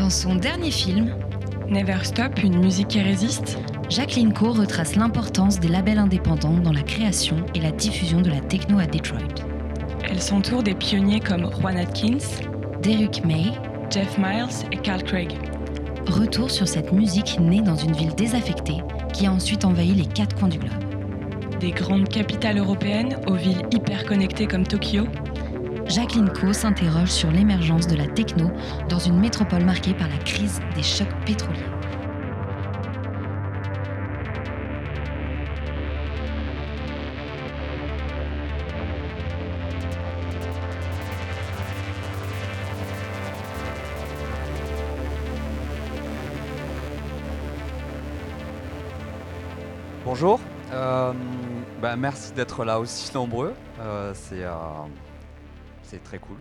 Dans son dernier film, Never Stop, une musique qui résiste, Jacqueline Coe retrace l'importance des labels indépendants dans la création et la diffusion de la techno à Detroit. Elle s'entoure des pionniers comme Juan Atkins, Derek May, Jeff Miles et Carl Craig. Retour sur cette musique née dans une ville désaffectée qui a ensuite envahi les quatre coins du globe. Des grandes capitales européennes aux villes hyper connectées comme Tokyo, Jacqueline Coe s'interroge sur l'émergence de la techno dans une métropole marquée par la crise des chocs pétroliers. Bonjour, euh, bah, merci d'être là aussi nombreux, euh, c'est euh, c'est très cool.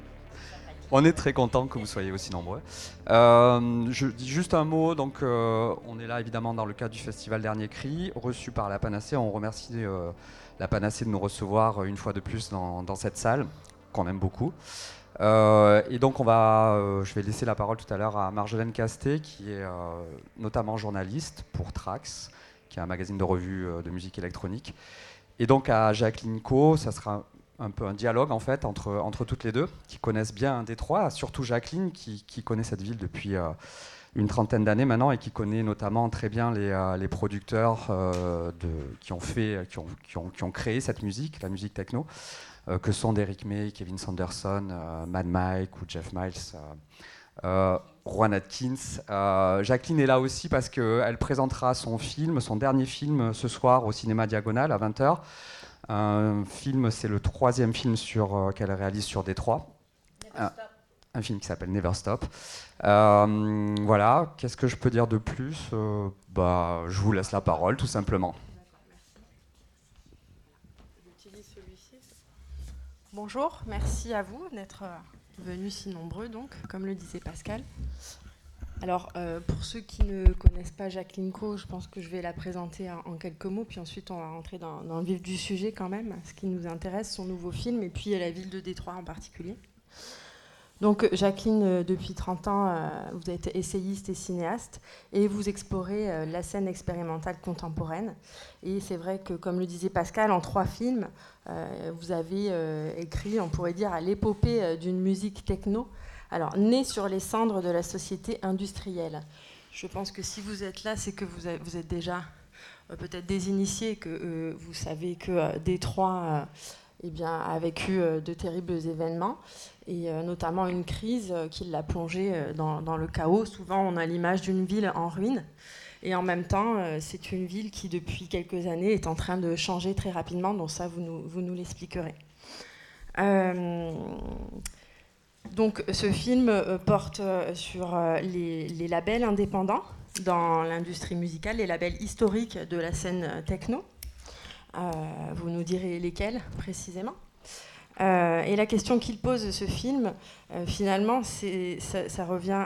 On est très content que vous soyez aussi nombreux. Euh, je dis juste un mot, donc euh, on est là évidemment dans le cadre du festival Dernier Cri, reçu par la Panacée. On remercie euh, la Panacée de nous recevoir une fois de plus dans, cette salle, qu'on aime beaucoup. Et donc on va, je vais laisser la parole tout à l'heure à Marjolaine Casté, qui est notamment journaliste pour Trax, qui est un magazine de revue de musique électronique. Et donc à Jacqueline Co, ça sera un peu un dialogue en fait entre, entre toutes les deux, qui connaissent bien Détroit, surtout Jacqueline qui, connaît cette ville depuis euh, une trentaine d'années maintenant et qui connaît notamment très bien les, euh, les producteurs euh, qui, ont fait, qui, ont, qui, ont, qui ont créé cette musique, la musique techno, que sont Derek May, Kevin Sanderson, Mad Mike ou Jeff Miles. Juan Atkins. Jacqueline est là aussi parce qu'elle présentera son film, son dernier film ce soir au cinéma Diagonal à 20h. Un film, c'est le troisième film sur, euh, qu'elle réalise sur Détroit. Un, un film qui s'appelle Never Stop. Euh, voilà, qu'est-ce que je peux dire de plus Euh, bah, Je vous laisse la parole tout simplement. Bonjour, merci à vous d'être venus si nombreux, donc, comme le disait Pascal. Alors, euh, pour ceux qui ne connaissent pas Jacqueline Co, je pense que je vais la présenter en, quelques mots, puis ensuite on va rentrer dans, le vif du sujet quand même, ce qui nous intéresse, son nouveau film, et puis la ville de Détroit en particulier. Donc, Jacqueline, euh, depuis 30 ans, euh, vous êtes essayiste et cinéaste, et vous explorez la scène expérimentale contemporaine. Et c'est vrai que, comme le disait Pascal, en trois films, vous avez écrit, on pourrait dire, à l'épopée d'une musique techno, alors née sur les cendres de la société industrielle. Je pense que si vous êtes là, c'est que vous, êtes déjà euh, peut-être des initiés, que euh, vous savez que euh, Détroit eh a vécu de terribles événements, et notamment une crise qui l'a plongé dans, le chaos. Souvent, on a l'image d'une ville en ruine. Et en même temps, c'est une ville qui, depuis quelques années, est en train de changer très rapidement. Donc ça, vous nous, l'expliquerez. Donc ce film euh, porte euh, sur euh, les, labels indépendants dans l'industrie musicale, les labels historiques de la scène techno. Vous nous direz lesquels précisément. Et la question qu'il pose ce film, finalement, ça, revient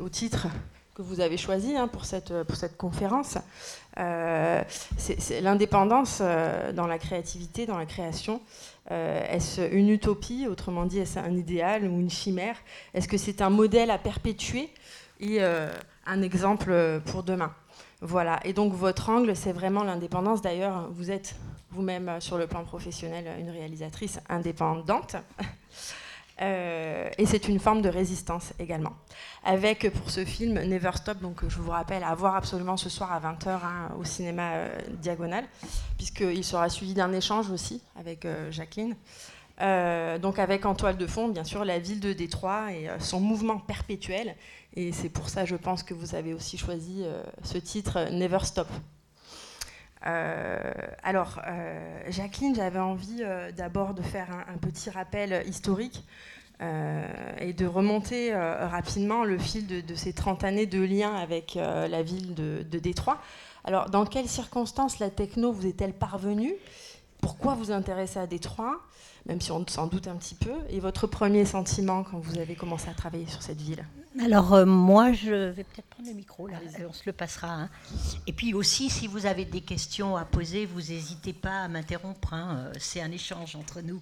au titre que vous avez choisi hein, pour, cette, pour cette conférence. C'est l'indépendance dans la créativité, dans la création. Euh, est-ce une utopie, autrement dit, est-ce un idéal ou une chimère? Est-ce que c'est un modèle à perpétuer? Et euh, un exemple pour demain Voilà. Et donc votre angle, c'est vraiment l'indépendance. D'ailleurs, vous êtes vous-même euh, sur le plan professionnel une réalisatrice indépendante. Euh, et c'est une forme de résistance également. Avec pour ce film Never Stop, donc je vous rappelle à voir absolument ce soir à 20h au cinéma euh, Diagonal, puisqu'il sera suivi d'un échange aussi avec euh, Jacqueline. Donc avec en toile de fond, bien sûr, la ville de Détroit et son mouvement perpétuel. Et c'est pour ça, je pense, que vous avez aussi choisi ce titre Never Stop. Euh, alors, euh, Jacqueline, j'avais envie euh, d'abord de faire un, petit rappel historique et de remonter rapidement le fil de, ces 30 années de lien avec la ville de, de Détroit. Alors, dans quelles circonstances la techno vous est-elle parvenue? Pourquoi vous intéressez à Détroit? Même si on s'en doute un petit peu. Et votre premier sentiment quand vous avez commencé à travailler sur cette ville? Alors euh, moi, je vais peut-être prendre le micro, là, on se le passera. Hein. Et puis aussi, si vous avez des questions à poser, vous n'hésitez pas à m'interrompre, hein. euh, c'est un échange entre nous.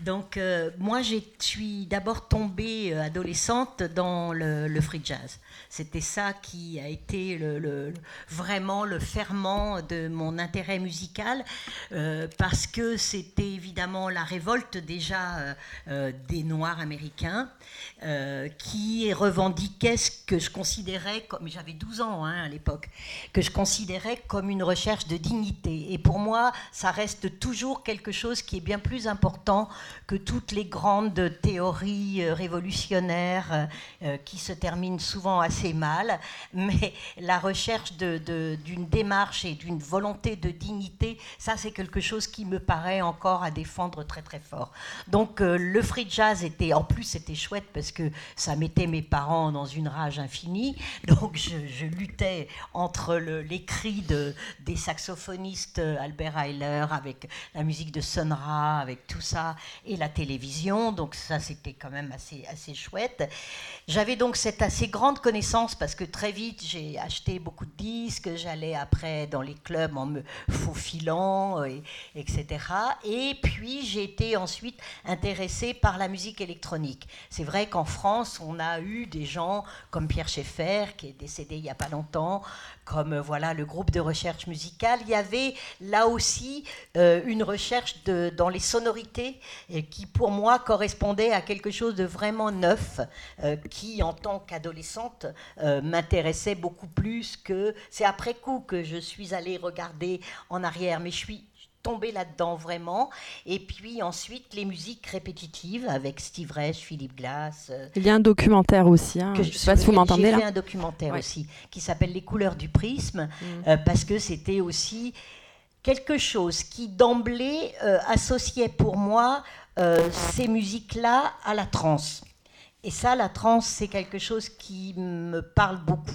Donc euh, moi, je suis d'abord tombée adolescente dans le, free jazz. C'était ça qui a été le, vraiment le ferment de mon intérêt musical, parce que c'était évidemment la révolte déjà des Noirs américains, qui est revendue revendiquait ce que je considérais comme, j'avais 12 ans hein, à l'époque, que je considérais comme une recherche de dignité. Et pour moi, ça reste toujours quelque chose qui est bien plus important que toutes les grandes théories euh, révolutionnaires euh, euh, qui se terminent souvent assez mal. Mais la recherche d'une démarche et d'une volonté de dignité, ça c'est quelque chose qui me paraît encore à défendre très très fort. Donc le free jazz était, en plus c'était chouette parce que ça mettait mes parents dans une rage infinie. Donc je, luttais entre les cris de, des saxophonistes euh, Albert Heiler avec la musique de Sonra, avec tout ça, et la télévision. Donc ça, c'était quand même assez, assez chouette. J'avais donc cette assez grande connaissance parce que très vite, j'ai acheté beaucoup de disques. J'allais après dans les clubs en me faufilant, et, etc. Et puis j'ai été ensuite intéressée par la musique électronique. C'est vrai qu'en France, on a eu des gens comme Pierre Schaeffer, qui est décédé il n'y a pas longtemps, comme euh, voilà le groupe de recherche musicale. Il y avait là aussi euh, une recherche de, dans les sonorités qui, pour moi, correspondait à quelque chose de vraiment neuf, euh, qui, en tant qu'adolescente, m'intéressait beaucoup plus que... C'est après coup que je suis allée regarder en arrière, mais je suis tombé là-dedans vraiment. Et puis ensuite, les musiques répétitives avec Steve Reich, Philippe Glass. Euh, Il y a un documentaire aussi, hein. je ne sais pas si vous m'entendez là. J'ai fait un documentaire aussi qui s'appelle Les couleurs du prisme, mm. euh, parce que c'était aussi quelque chose qui d'emblée euh, associait pour moi ces musiques-là à la trance. Et ça, la trance, c'est quelque chose qui me parle beaucoup.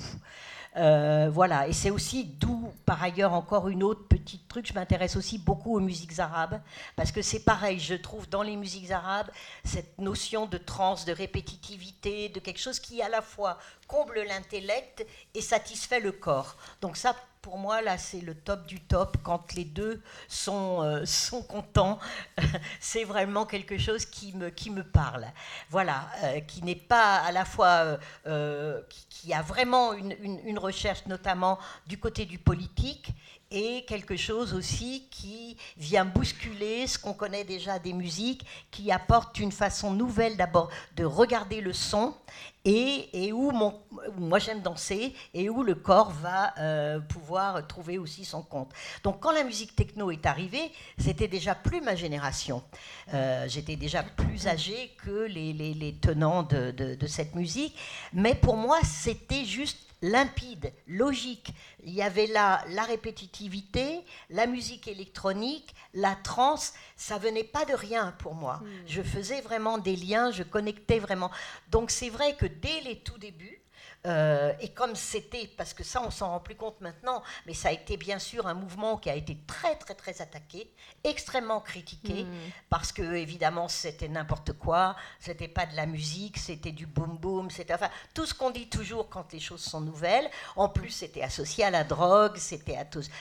Euh, voilà, et c'est aussi d'où, par ailleurs, encore une autre petite truc, je m'intéresse aussi beaucoup aux musiques arabes, parce que c'est pareil, je trouve dans les musiques arabes cette notion de trance, de répétitivité, de quelque chose qui à la fois comble l'intellect et satisfait le corps. Donc ça, pour moi, là, c'est le top du top. Quand les deux sont, euh, sont contents, c'est vraiment quelque chose qui me, qui me parle. Voilà, euh, qui n'est pas à la fois, euh, qui, a vraiment une, une, recherche, notamment du côté du politique, et quelque chose aussi qui vient bousculer ce qu'on connaît déjà des musiques, qui apporte une façon nouvelle d'abord de regarder le son et, où mon, moi j'aime danser et où le corps va euh, pouvoir trouver aussi son compte. Donc quand la musique techno est arrivée, c'était déjà plus ma génération. Euh, j'étais déjà plus âgée que les, les, tenants de, de, cette musique, mais pour moi c'était juste limpide, logique. Il y avait là la répétitivité, la musique électronique, la trance. Ça venait pas de rien pour moi. Hmm. Je faisais vraiment des liens, je connectais vraiment. Donc c'est vrai que dès les tout débuts, euh, et comme c'était, parce que ça on s'en rend plus compte maintenant, mais ça a été bien sûr un mouvement qui a été très très très attaqué, extrêmement critiqué, hmm. parce que évidemment c'était n'importe quoi, c'était pas de la musique, c'était du boom boom, c'était enfin tout ce qu'on dit toujours quand les choses sont nouvelles. En plus c'était associé à la drogue, c'était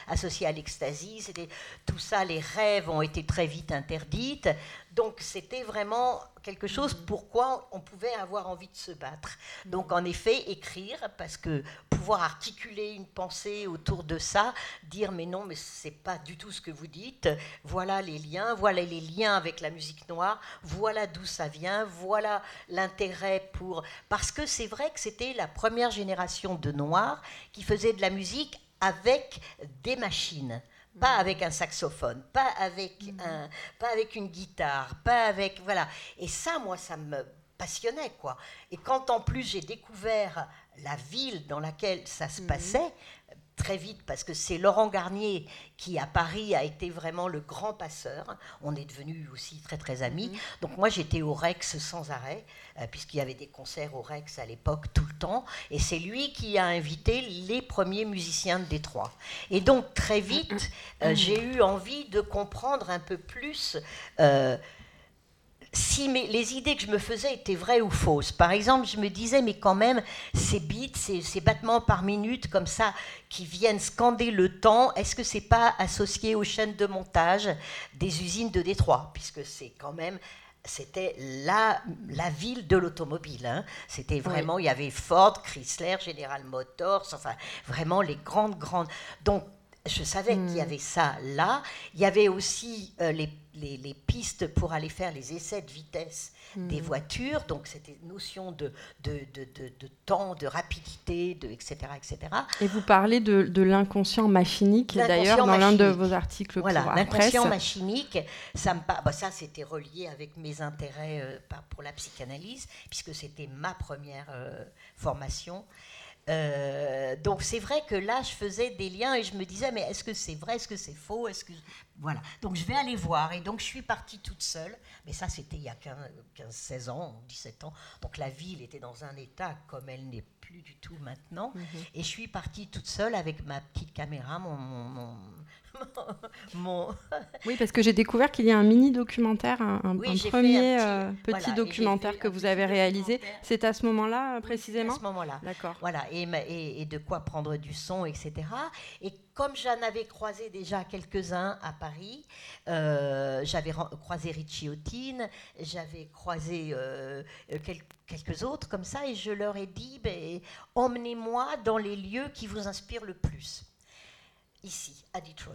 associé à l'extasie, c'était tout ça, les rêves ont été très vite interdites. Donc c'était vraiment quelque chose pourquoi on pouvait avoir envie de se battre. Donc en effet, écrire, parce que pouvoir articuler une pensée autour de ça, dire mais non, mais c'est pas du tout ce que vous dites, voilà les liens, voilà les liens avec la musique noire, voilà d'où ça vient, voilà l'intérêt pour... Parce que c'est vrai que c'était la première génération de noirs qui faisait de la musique avec des machines pas avec un saxophone, pas avec, mm. un, pas avec une guitare, pas avec... Voilà. Et ça, moi, ça me passionnait, quoi. Et quand en plus j'ai découvert la ville dans laquelle ça se mm. passait, très vite parce que c'est Laurent Garnier qui à Paris a été vraiment le grand passeur. On est devenus aussi très très amis. Mhm. Donc moi j'étais au Rex sans arrêt euh, puisqu'il y avait des concerts au Rex à l'époque tout le temps et c'est lui qui a invité les premiers musiciens de Détroit. Et donc très vite euh, mhm. j'ai eu envie de comprendre un peu plus euh, si les idées que je me faisais étaient vraies ou fausses. Par exemple, je me disais, mais quand même, ces beats, ces, ces battements par minute comme ça, qui viennent scander le temps, est-ce que c'est pas associé aux chaînes de montage des usines de Détroit? Puisque c'est quand même c'était la, la ville de l'automobile. Hein. C'était vraiment, il y avait Ford, Chrysler, General Motors, enfin vraiment les grandes, grandes. Donc je savais qu'il y hmm. avait ça là. Il y avait aussi euh, les, les, pistes pour aller faire les essais de vitesse des hmm. voitures. Donc, c'était une notion de, de, de, de, temps, de rapidité, de, etc., etc. Et vous parlez de, l'inconscient machinique, d'ailleurs, dans l'un de vos articles. Voilà, l'inconscient machinique, ça, me, bah, ça c'était relié avec mes intérêts euh, pour la psychanalyse, puisque c'était ma première euh, formation. Euh, donc c'est vrai que là, je faisais des liens et je me disais, mais est-ce que c'est vrai, est-ce que c'est faux est-ce que... Voilà, donc je vais aller voir. Et donc je suis partie toute seule, mais ça c'était il y a 15, 16 ans, 17 ans. Donc la ville était dans un état comme elle n'est plus du tout maintenant. Mhm. Et je suis partie toute seule avec ma petite caméra, mon, oui, parce que j'ai découvert qu'il y a un mini documentaire, un, premier euh, petit, documentaire que vous avez réalisé. C'est à ce moment-là, précisément À ce moment-là. D'accord. Voilà, et, et, de quoi prendre du son, etc. Et comme j'en avais croisé déjà quelques-uns à Paris, euh, j'avais croisé Richie Houghton, j'avais croisé euh, quelques autres comme ça, et je leur ai dit, ben, emmenez-moi dans les lieux qui vous inspirent le plus ici, à Detroit.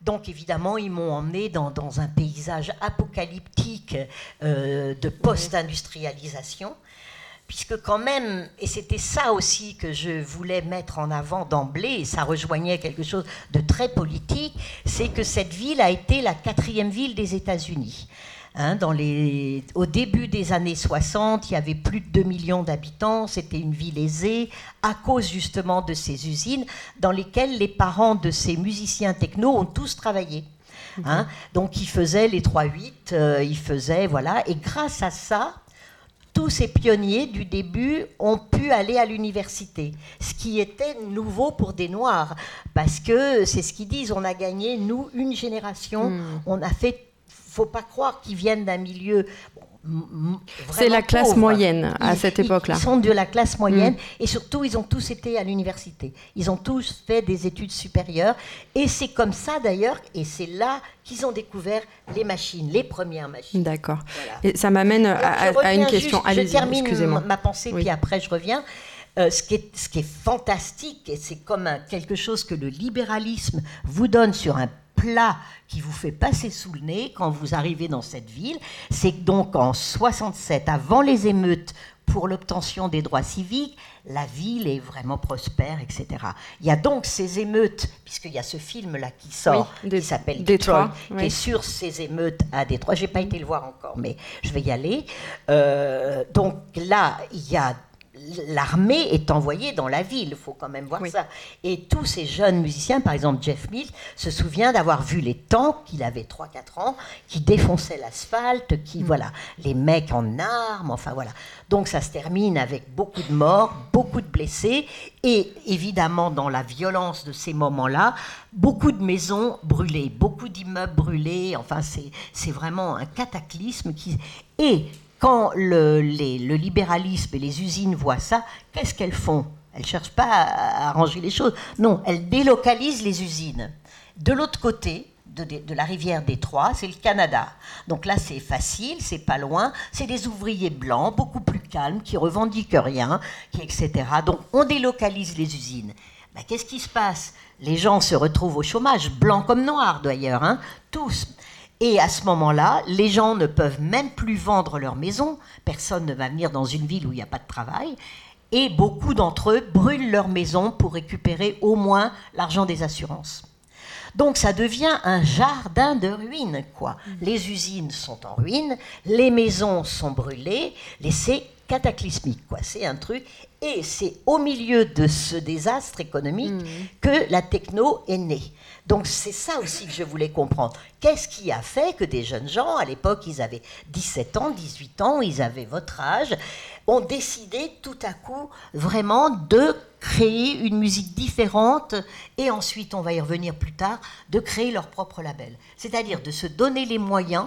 Donc évidemment, ils m'ont emmené dans, un paysage apocalyptique euh, de post-industrialisation, puisque quand même, et c'était ça aussi que je voulais mettre en avant d'emblée, et ça rejoignait quelque chose de très politique, c'est que cette ville a été la quatrième ville des États-Unis. Hein, dans les, au début des années 60, il y avait plus de 2 millions d'habitants, c'était une ville aisée, à cause justement de ces usines dans lesquelles les parents de ces musiciens techno ont tous travaillé. Hein. Donc ils faisaient les 3-8, euh, ils faisaient, voilà, et grâce à ça, tous ces pionniers du début ont pu aller à l'université, ce qui était nouveau pour des Noirs, parce que c'est ce qu'ils disent, on a gagné, nous, une génération, hmm. on a fait faut pas croire qu'ils viennent d'un milieu. c'est la classe moyenne à cette époque-là. Ils sont de la classe moyenne mm. et surtout ils ont tous été à l'université. Ils ont tous fait des études supérieures et c'est comme ça d'ailleurs et c'est là qu'ils ont découvert les machines, les premières machines. D'accord. Et ça m'amène à, une question. Je termine ma pensée puis après je reviens. Euh, ce, qui est, ce, qui est, fantastique, et c'est comme quelque chose que le libéralisme vous donne sur un plat qui vous fait passer sous le nez quand vous arrivez dans cette ville. C'est donc en 67, avant les émeutes pour l'obtention des droits civiques, la ville est vraiment prospère, etc. Il y a donc ces émeutes, puisqu'il y a ce film-là qui sort, qui s'appelle Detroit, qui est sur ces émeutes à Détroit. Je n'ai pas été le voir encore, mais je vais y aller. Euh, donc là, il y a l'armée est envoyée dans la ville, il faut quand même voir ça. Et tous ces jeunes musiciens, par exemple Jeff Mills, se souvient d'avoir vu les tanks, qu'il avait 3-4 ans, qui défonçaient l'asphalte, qui, mm. voilà, les mecs en armes, enfin voilà. Donc ça se termine avec beaucoup de morts, beaucoup de blessés, et évidemment dans la violence de ces moments-là, beaucoup de maisons brûlées, beaucoup d'immeubles brûlés, enfin c'est vraiment un cataclysme qui... Et quand le, libéralisme et les usines voient ça, qu'est-ce qu'elles font? Elles ne cherchent pas à, arranger les choses. Non, elles délocalisent les usines. De l'autre côté, de, la rivière Détroit, c'est le Canada. Donc là, c'est facile, c'est pas loin. C'est des ouvriers blancs, beaucoup plus calmes, qui revendiquent rien, qui, etc. Donc on délocalise les usines. Ben, Qu'est-ce qui se passe? Les gens se retrouvent au chômage, blancs comme noirs d'ailleurs, hein, tous. Et à ce moment-là, les gens ne peuvent même plus vendre leur maison. Personne ne va venir dans une ville où il n'y a pas de travail. Et beaucoup d'entre eux brûlent leur maison pour récupérer au moins l'argent des assurances. Donc ça devient un jardin de ruines, quoi. Mm. Les usines sont en ruine, les maisons sont brûlées, c'est cataclysmique, quoi. C'est un truc. Et c'est au milieu de ce désastre économique mm. que la techno est née. Donc c'est ça aussi que je voulais comprendre. Qu'est-ce qui a fait que des jeunes gens, à l'époque ils avaient 17 ans, 18 ans, ils avaient votre âge, ont décidé tout à coup vraiment de créer une musique différente et ensuite, on va y revenir plus tard, de créer leur propre label. C'est-à-dire de se donner les moyens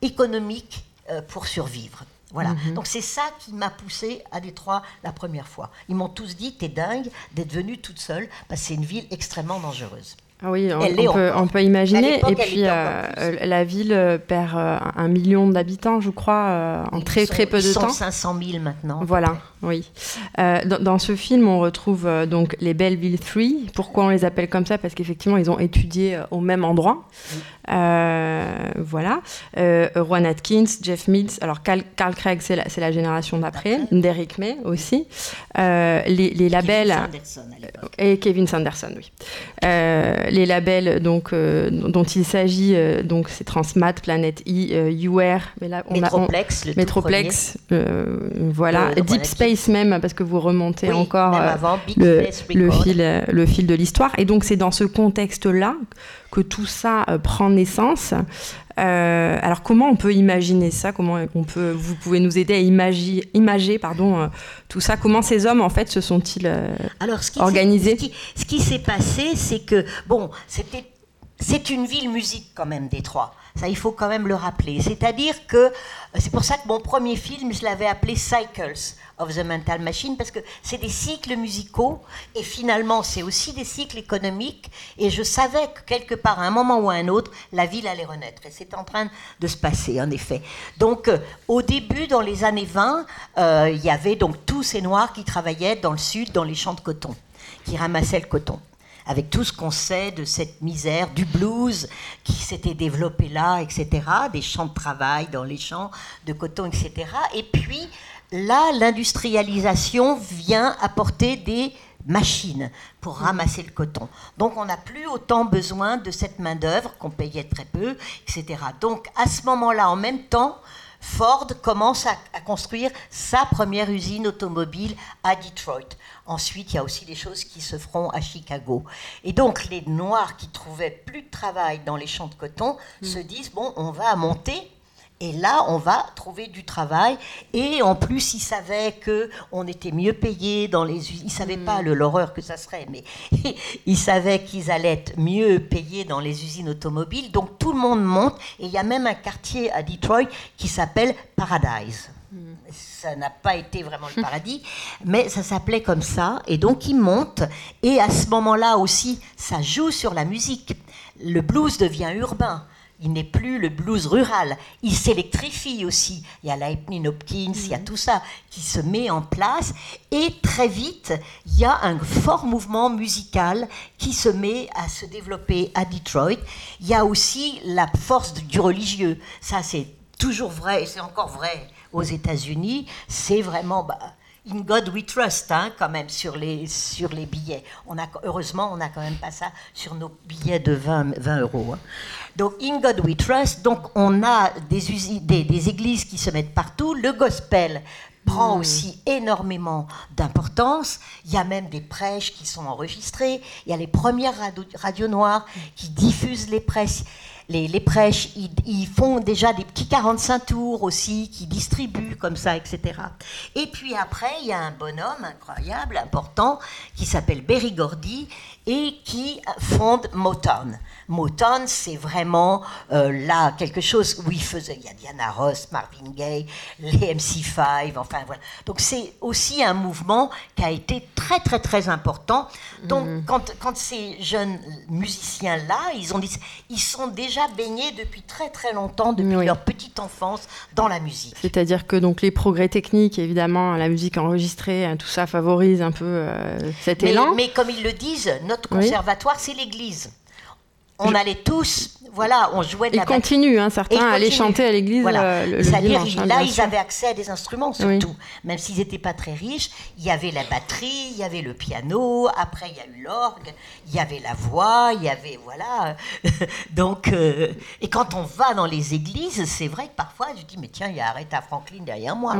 économiques pour survivre. Voilà. Mhm. Donc c'est ça qui m'a poussé à Détroit la première fois. Ils m'ont tous dit T'es dingue d'être venue toute seule, parce que c'est une ville extrêmement dangereuse. Ah oui, on, peut, imaginer. Et puis euh, la ville euh, perd euh, un million d'habitants, je crois, en très très peu de temps. 500 000 maintenant. Voilà, oui. Dans, ce film, on retrouve donc les Belleville 3. Pourquoi on les appelle comme ça? Parce qu'effectivement, ils ont étudié au même endroit. voilà. Juan Atkins, Jeff Mills. Alors Carl, Craig, c'est la, la, génération d'après. Derrick May aussi. les, les labels. Kevin Sanderson Et Kevin Sanderson, oui les labels donc, euh, dont il s'agit, euh, donc c'est Transmat, Planet E, UR, mais là on Metroplex, le Metroplex, voilà, Deep Space même parce que vous remontez encore le, le, fil, le fil de l'histoire. Et donc c'est dans ce contexte-là que tout ça prend naissance. Euh, alors comment on peut imaginer ça? Comment on peut, vous pouvez nous aider à imager, imager pardon, euh, tout ça? Comment ces hommes en fait se sont-ils euh, organisés? Ce qui, s'est passé, c'est que bon, c'était c'est une ville musique quand même Détroit. Ça, il faut quand même le rappeler. C'est-à-dire que c'est pour ça que mon premier film, je l'avais appelé Cycles of the Mental Machine, parce que c'est des cycles musicaux, et finalement, c'est aussi des cycles économiques, et je savais que quelque part, à un moment ou à un autre, la ville allait renaître, et c'est en train de se passer, en effet. Donc, euh, au début, dans les années 20, euh, il y avait donc tous ces Noirs qui travaillaient dans le sud, dans les champs de coton, qui ramassaient le coton avec tout ce qu'on sait de cette misère, du blues qui s'était développé là, etc., des champs de travail dans les champs de coton, etc. Et puis, là, l'industrialisation vient apporter des machines pour ramasser le coton. Donc on n'a plus autant besoin de cette main-d'œuvre qu'on payait très peu, etc. Donc à ce moment-là, en même temps, Ford commence à, construire sa première usine automobile à Detroit. Ensuite, il y a aussi des choses qui se feront à Chicago. Et donc, les Noirs qui trouvaient plus de travail dans les champs de coton mm. se disent, bon, on va monter et là, on va trouver du travail. Et en plus, ils savaient que on était mieux payés dans les usines. Ils savaient pas mm. l'horreur que ça serait, mais ils savaient qu'ils allaient être mieux payés dans les usines automobiles. Donc tout le monde monte. Et il y a même un quartier à Detroit qui s'appelle Paradise. Mm. Ça n'a pas été vraiment le paradis, mais ça s'appelait comme ça. Et donc ils montent. Et à ce moment-là aussi, ça joue sur la musique. Le blues devient urbain il n'est plus le blues rural. Il s'électrifie aussi. Il y a Lightning Hopkins, il y a mhm. tout ça qui se met en place. Et très vite, il y a un fort mouvement musical qui se met à se développer à Detroit. Il y a aussi la force du religieux. Ça, c'est toujours vrai et c'est encore vrai aux États-Unis. C'est vraiment. Bah, In God We Trust, hein, quand même, sur les, sur les billets. On a, heureusement, on n'a quand même pas ça sur nos billets de 20, 20 euros. Hein. Donc, In God We Trust, donc on a des, des, des églises qui se mettent partout. Le gospel prend hmm. aussi énormément d'importance. Il y a même des prêches qui sont enregistrées. Il y a les premières radios noires qui diffusent les prêches les, prêches, ils, font déjà des petits 45 tours aussi, qui distribuent comme ça, etc. Et puis après, il y a un bonhomme incroyable, important, qui s'appelle Berry Gordy et qui fonde Motown. Motown, c'est vraiment euh, là quelque chose où il faisait, il y a Diana Ross, Marvin Gaye, les MC5, enfin voilà. Donc c'est aussi un mouvement qui a été très très très important. Donc mm. quand, quand, ces jeunes musiciens-là, ils ont dit, ils sont déjà baignés depuis très très longtemps, depuis leur petite enfance, dans la musique. C'est-à-dire que donc les progrès techniques, évidemment, la musique enregistrée, hein, tout ça favorise un peu euh, cet élan. Mais comme ils le disent, notre conservatoire, c'est l'Église. On allait tous, voilà, on jouait de la batterie. continue, hein, certains allaient chanter à l'église voilà. Euh, le, C'est-à-dire, hein, là, ils avaient accès à des instruments surtout. Même s'ils n'étaient pas très riches, il y avait la batterie, il y avait le piano, après il y a eu l'orgue, il y avait la voix, il y avait, voilà. Donc, euh, et quand on va dans les églises, c'est vrai que parfois, je dis, mais tiens, il y a Aretha Franklin derrière moi.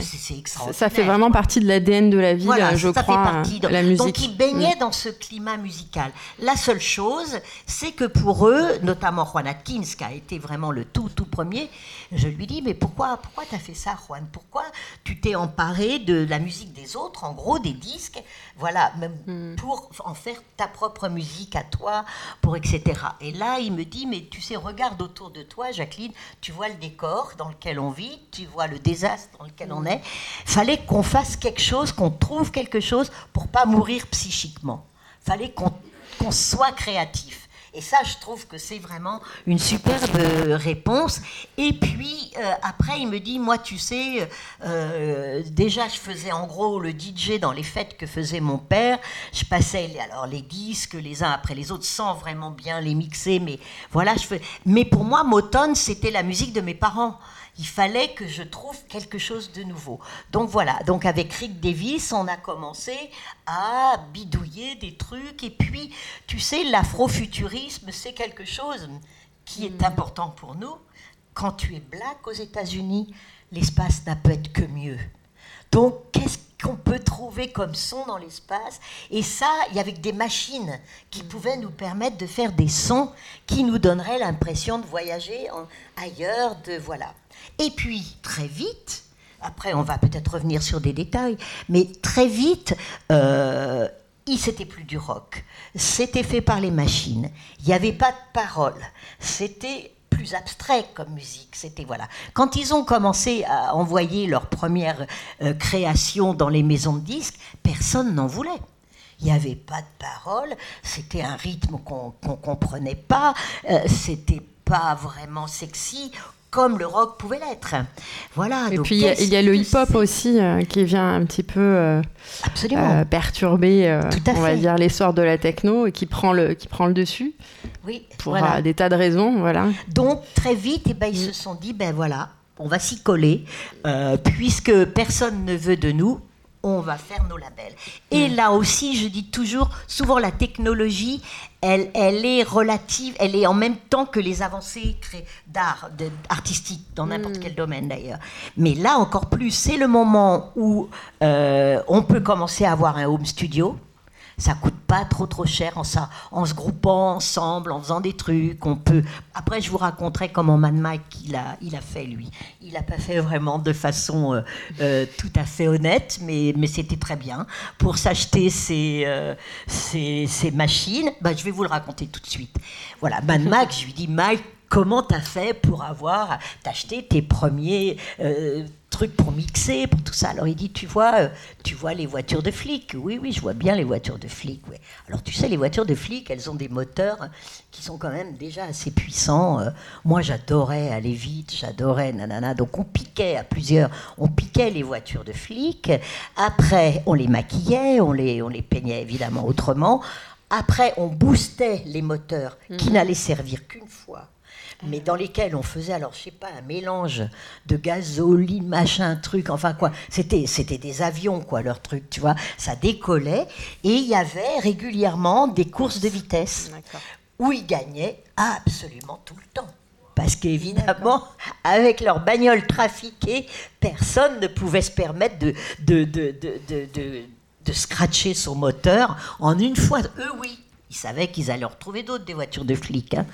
c'est extraordinaire. Ça fait vraiment partie de l'ADN de la ville, je ça crois, fait partie de... la musique. Donc, ils baignaient mm. dans ce climat musical. La seule chose, c'est que pour eux, notamment notamment Juan Atkins, qui a été vraiment le tout, tout premier, je lui dis, mais pourquoi, pourquoi tu as fait ça, Juan? Pourquoi tu t'es emparé de la musique des autres, en gros, des disques, voilà, même Hmm. pour en faire ta propre musique à toi, pour etc. Et là, il me dit, mais tu sais, regarde autour de toi, Jacqueline, tu vois le décor dans lequel on vit, tu vois le désastre dans lequel on est. Fallait qu'on fasse quelque chose, qu'on trouve quelque chose pour pas mourir psychiquement. Fallait qu'on qu'on soit créatif. Et ça, je trouve que c'est vraiment une superbe euh, réponse. Et puis, euh, après, il me dit, moi, tu sais, euh, déjà, je faisais en gros le DJ dans les fêtes que faisait mon père. Je passais alors, les disques les uns après les autres sans vraiment bien les mixer. Mais voilà, je fais... Mais pour moi, Motown, c'était la musique de mes parents. Il fallait que je trouve quelque chose de nouveau. Donc voilà, donc avec Rick Davis, on a commencé à bidouiller des trucs. Et puis, tu sais, l'afrofuturisme, c'est quelque chose qui est important pour nous. Quand tu es black aux États-Unis, l'espace n'a peut être que mieux. Donc, qu'est-ce qu'on peut trouver comme son dans l'espace? Et ça, il y avait des machines qui pouvaient nous permettre de faire des sons qui nous donneraient l'impression de voyager en- ailleurs, de voilà. Et puis, très vite, après, on va peut-être revenir sur des détails, mais très vite, euh, c'était plus du rock. C'était fait par les machines. Il n'y avait pas de paroles. C'était plus abstrait comme musique. C'était voilà. Quand ils ont commencé à envoyer leurs premières euh, créations dans les maisons de disques, personne n'en voulait. Il n'y avait pas de paroles, c'était un rythme qu'on ne comprenait pas, euh, c'était pas vraiment sexy comme le rock pouvait l'être. Voilà. Et donc puis il y a- y le hip-hop aussi euh, qui vient un petit peu euh, euh, perturber, on va dire, l'essor de la techno et qui prend le, qui prend le dessus oui. pour voilà. des tas de raisons. Voilà. Donc très vite, eh ben, ils se sont dit, ben voilà, on va s'y coller, puisque personne ne veut de nous. On va faire nos labels. Et là aussi, je dis toujours, souvent la technologie, elle, elle est relative, elle est en même temps que les avancées d'art, artistique, dans n'importe quel domaine d'ailleurs. Mais là encore plus, c'est le moment où euh, on peut commencer à avoir un home studio. Ça coûte pas trop trop cher en, ça, en se groupant ensemble, en faisant des trucs. On peut. Après, je vous raconterai comment Mad Mike il a, il a fait lui. Il a pas fait vraiment de façon euh, euh, tout à fait honnête, mais, mais c'était très bien pour s'acheter ses, euh, machines. Bah, je vais vous le raconter tout de suite. Voilà, Mad Mike, je lui dis Mike. Comment t'as fait pour avoir t'acheter tes premiers euh, trucs pour mixer, pour tout ça Alors il dit, tu vois, euh, tu vois les voitures de flics Oui, oui, je vois bien les voitures de flics. ouais. Alors tu sais, les voitures de flics, elles ont des moteurs qui sont quand même déjà assez puissants. Euh, moi, j'adorais aller vite, j'adorais nanana. Donc on piquait à plusieurs, on piquait les voitures de flics. Après, on les maquillait, on les, on les peignait évidemment autrement. Après, on boostait les moteurs qui n'allaient servir qu'une fois mais dans lesquels on faisait alors je sais pas un mélange de gasoline machin truc enfin quoi. C'était c'était des avions quoi leur truc tu vois. Ça décollait et il y avait régulièrement des courses de vitesse où ils gagnaient absolument tout le temps. Parce qu'évidemment, avec leur bagnole trafiquée, personne ne pouvait se permettre de, de, de, de, de, de- de scratcher son moteur en une fois. Eux, oui. Ils savaient qu'ils allaient en retrouver d'autres, des voitures de flics. hein.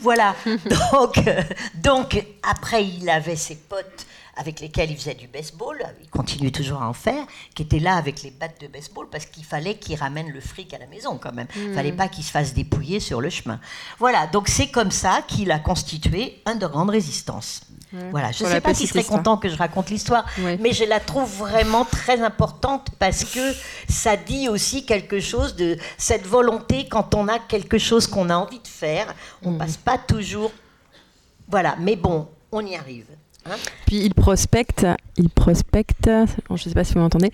Voilà. donc, euh, donc, après, il avait ses potes avec lesquels il faisait du baseball, il continue toujours à en faire, qui étaient là avec les battes de baseball parce qu'il fallait qu'il ramène le fric à la maison quand même. Il fallait pas qu'il se fasse dépouiller sur le chemin. Voilà, donc c'est comme ça qu'il a constitué un de grande résistance. Voilà, je ne sais pas s'il serait histoire. content que je raconte l'histoire, Ouais. mais je la trouve vraiment très importante parce que ça dit aussi quelque chose de cette volonté quand on a quelque chose qu'on a envie de faire, on Mhm. passe pas toujours. Voilà, mais bon, on y arrive. hein. Puis il prospecte, il prospecte, je ne sais pas si vous m'entendez.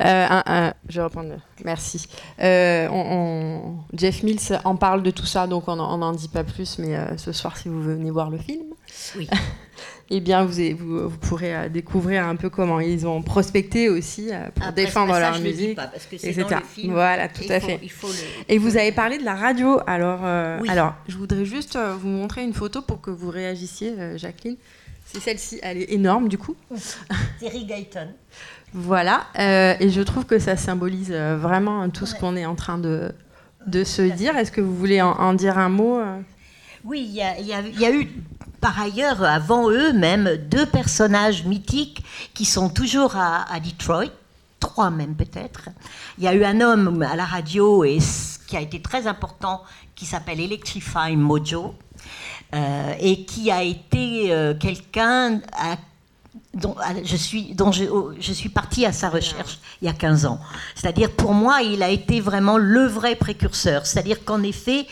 Euh, un- un- je vais reprendre. le- Merci. Euh, on- on- Jeff Mills en parle de tout ça, donc on n'en dit pas plus, mais euh, ce soir, si vous venez voir le film, Oui. eh bien, vous, vous, vous pourrez euh, découvrir un peu comment ils ont prospecté aussi euh, pour Après, défendre ça, leur je le dis musique. pas, parce que c'est etc. dans le film. Voilà, tout à faut- fait. le- Et vous avez parlé de la radio. Alors, euh, Oui. alors je voudrais juste vous montrer une photo pour que vous réagissiez, Jacqueline. C'est celle-ci, elle est énorme du coup. Terry Gayton. Voilà, euh, et je trouve que ça symbolise vraiment tout ce qu'on est en train de, de se dire. Est-ce que vous voulez en, en dire un mot euh? Oui, il y, a, eu par ailleurs, avant eux même, deux personnages mythiques qui sont toujours à, Detroit, trois même peut-être. Il y a eu un homme à la radio et qui a été très important, qui s'appelle Electrify Mojo, euh, et qui a été euh, quelqu'un dont, je suis, dont je, oh, suis partie à sa recherche il y a 15 ans. C'est-à-dire, pour moi, il a été vraiment le vrai précurseur. C'est-à-dire qu'en effet,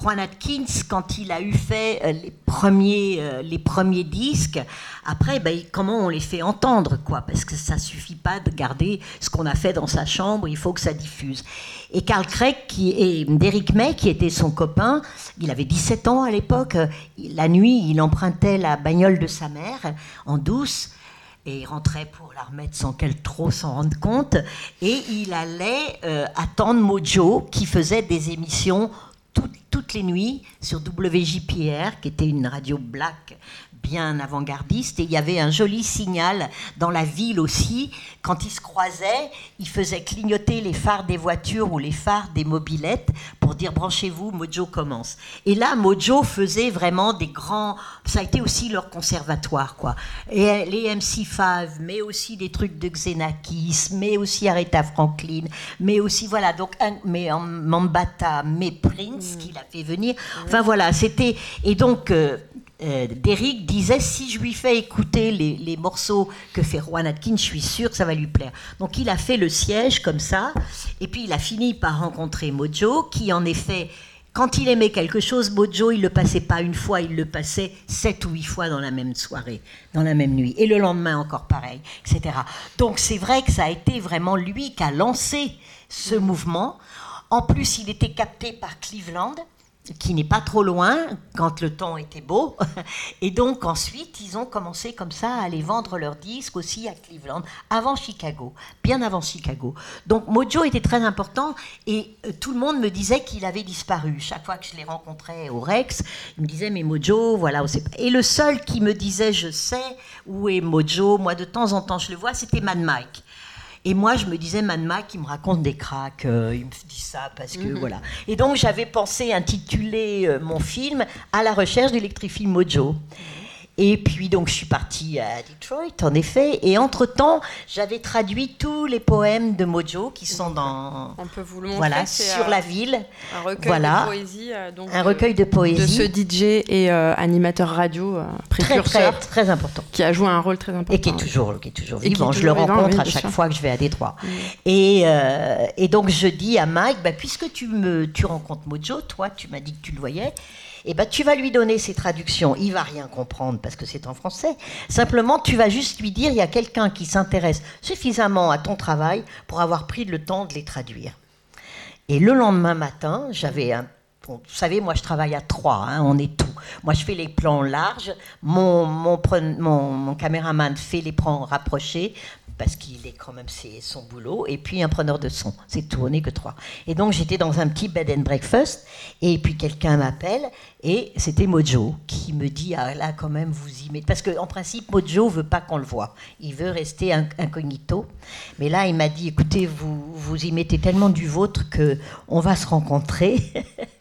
Juan Atkins, quand il a eu fait euh, les premiers, euh, les premiers disques, après, ben, comment on les fait entendre, quoi? Parce que ça suffit pas de garder ce qu'on a fait dans sa chambre, il faut que ça diffuse. Et Carl Craig qui, et Derrick May, qui était son copain, il avait 17 ans à l'époque, la nuit, il empruntait la bagnole de sa mère en douce et il rentrait pour la remettre sans qu'elle trop s'en rende compte. Et il allait euh, attendre Mojo, qui faisait des émissions toutes les nuits sur WJPR, qui était une radio black bien avant-gardiste et il y avait un joli signal dans la ville aussi. Quand ils se croisaient, ils faisaient clignoter les phares des voitures ou les phares des mobilettes pour dire branchez-vous, Mojo commence. Et là, Mojo faisait vraiment des grands. Ça a été aussi leur conservatoire, quoi. Et les MC5, mais aussi des trucs de Xenakis, mais aussi Aretha Franklin, mais aussi, voilà, donc, mais en Mambata, mais Prince, mm. qui l'a fait venir. Enfin, voilà, c'était. Et donc. Euh, euh, Derrick disait si je lui fais écouter les, morceaux que fait Juan Atkins, je suis sûr que ça va lui plaire. Donc il a fait le siège comme ça, et puis il a fini par rencontrer Mojo, qui en effet, quand il aimait quelque chose, Mojo, il le passait pas une fois, il le passait sept ou huit fois dans la même soirée, dans la même nuit, et le lendemain encore pareil, etc. Donc c'est vrai que ça a été vraiment lui qui a lancé ce mouvement. En plus, il était capté par Cleveland qui n'est pas trop loin quand le temps était beau. Et donc ensuite, ils ont commencé comme ça à aller vendre leurs disques aussi à Cleveland, avant Chicago, bien avant Chicago. Donc Mojo était très important et euh, tout le monde me disait qu'il avait disparu. Chaque fois que je les rencontrais au Rex, ils me disaient mais Mojo, voilà, on sait pas. Et le seul qui me disait je sais où est Mojo, moi de temps en temps je le vois, c'était Mad Mike. Et moi, je me disais, Manma qui me raconte des cracks, euh, il me dit ça parce que mhm. voilà. Et donc, j'avais pensé intituler euh, mon film à la recherche d'Electrify Mojo. Et puis donc je suis partie à Detroit, en effet. Et entre-temps, j'avais traduit tous les poèmes de Mojo qui sont dans... On peut vous le montrer. Voilà, sur la ville. Un recueil de poésie. Euh, donc, un recueil de poésie. De ce DJ et euh, animateur radio, euh, précurseur. Très, très, très, important. Qui a joué un rôle très important. Et qui est toujours, qui est toujours vivant. je le rencontre à chaque fois que je vais à Détroit. Mm. Et, et, donc je dis à Mike, bah, puisque tu, me, tu rencontres Mojo, toi tu m'as dit que tu le voyais, eh ben, tu vas lui donner ses traductions. Il va rien comprendre parce que c'est en français. Simplement, tu vas juste lui dire il y a quelqu'un qui s'intéresse suffisamment à ton travail pour avoir pris le temps de les traduire. Et le lendemain matin, j'avais un vous savez, moi je travaille à trois, hein, on est tout. Moi je fais les plans larges, mon, mon, mon, mon caméraman fait les plans rapprochés, parce qu'il est quand même son boulot, et puis un preneur de son. C'est tout, on n'est que trois. Et donc j'étais dans un petit bed and breakfast, et puis quelqu'un m'appelle, et c'était Mojo qui me dit ah là quand même vous y mettez parce qu'en principe Mojo veut pas qu'on le voit, il veut rester incognito. Mais là il m'a dit écoutez vous vous y mettez tellement du vôtre que on va se rencontrer.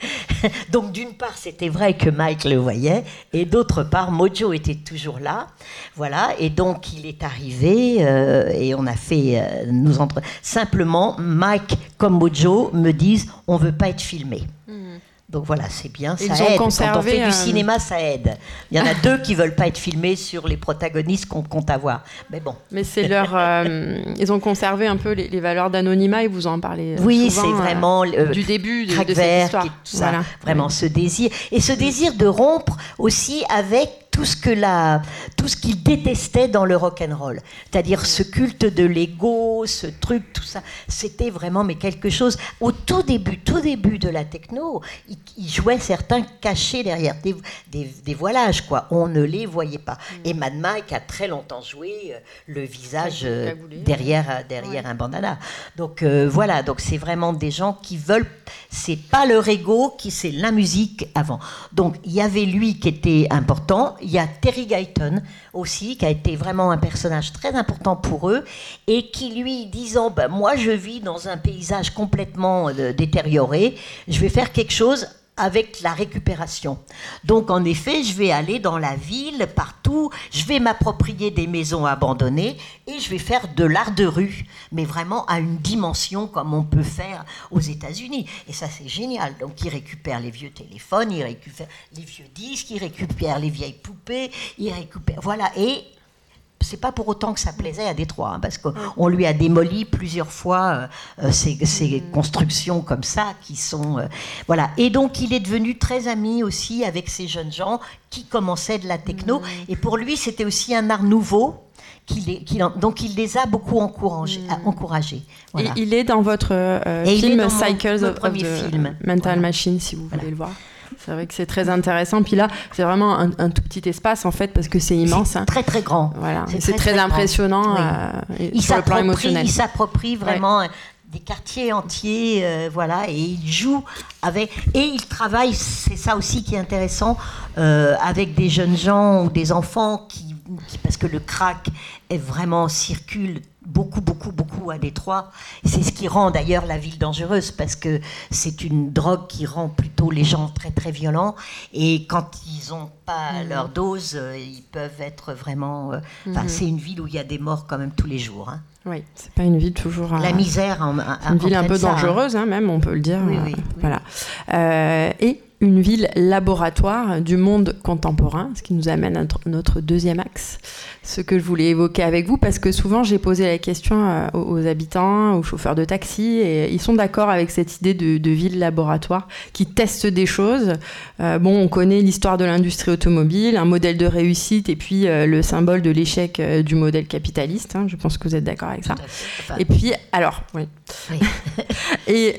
donc d'une part c'était vrai que Mike le voyait, et d'autre part Mojo était toujours là, voilà. Et donc il est arrivé. Euh, et on a fait euh, nous entre simplement Mike comme Mojo me disent on veut pas être filmé. Hmm. Donc voilà, c'est bien, ça aide. Quand on fait du cinéma, ça aide. Il y en a deux qui veulent pas être filmés sur les protagonistes qu'on compte avoir. Mais bon. Mais c'est leur. Euh, ils ont conservé un peu les, valeurs d'anonymat et vous en parlez. Oui, c'est vraiment du début de, de cette histoire. ça, Vraiment ce désir et ce désir de rompre aussi avec tout ce que la, tout ce qu'il détestait dans le rock and roll, c'est-à-dire ce culte de l'ego, ce truc, tout ça, c'était vraiment mais quelque chose. Au tout début, tout début de la techno, il, jouait certains cachés derrière des, des, voilages, quoi. On ne les voyait pas. Mm. Et Mad Mike a très longtemps joué euh, le visage euh, derrière, euh, derrière un bandana. Donc voilà, donc c'est vraiment des gens qui veulent. C'est pas leur ego qui, c'est la musique avant. Donc il y avait lui qui était important il y a Terry Guyton aussi, qui a été vraiment un personnage très important pour eux, et qui lui disant, ben, moi je vis dans un paysage complètement euh, détérioré, je vais faire quelque chose avec la récupération. Donc en effet, je vais aller dans la ville, partout, je vais m'approprier des maisons abandonnées et je vais faire de l'art de rue, mais vraiment à une dimension comme on peut faire aux États-Unis. Et ça, c'est génial. Donc ils récupèrent les vieux téléphones, ils récupèrent les vieux disques, ils récupèrent les vieilles poupées, ils récupèrent... Voilà. Et c'est pas pour autant que ça plaisait à Détroit, hein, parce qu'on lui a démoli plusieurs fois euh, euh, ces, mm. constructions comme ça, qui sont euh, voilà. Et donc il est devenu très ami aussi avec ces jeunes gens qui commençaient de la techno. Mm. Et pour lui, c'était aussi un art nouveau. donc il les a beaucoup encouragés. Mm. encouragés Et il est dans votre film Cycles of, the Mental Machine, si vous voulez le voir. C'est vrai que c'est très intéressant. Puis là, c'est vraiment un, tout petit espace en fait parce que c'est immense. Hein. Très très grand. Voilà. C'est très, impressionnant euh, il sur le plan émotionnel. Il s'approprie vraiment des quartiers entiers, euh, voilà, et il joue avec et il travaille. C'est ça aussi qui est intéressant euh, avec des jeunes gens ou des enfants qui, qui parce que le crack est vraiment circule beaucoup, beaucoup, beaucoup à Détroit. C'est ce qui rend d'ailleurs la ville dangereuse parce que c'est une drogue qui rend plutôt les gens très, très violents. Et quand ils n'ont pas mm. leur dose, euh, ils peuvent être vraiment. Euh, mm-hmm. C'est une ville où il y a des morts quand même tous les jours. Hein. Oui, c'est pas une ville toujours. La misère, en, une ville un peu hein. dangereuse, hein, même, on peut le dire. Oui, oui, voilà. et une ville laboratoire du monde contemporain, ce qui nous amène à notre deuxième axe, ce que je voulais évoquer avec vous, parce que souvent j'ai posé la question euh, aux habitants, aux chauffeurs de taxi, et ils sont d'accord avec cette idée de, ville laboratoire qui teste des choses. Euh, bon, on connaît l'histoire de l'industrie automobile, un modèle de réussite, et puis euh, le symbole de l'échec du modèle capitaliste. Hein, je pense que vous êtes d'accord avec ça. Et puis, alors, oui. et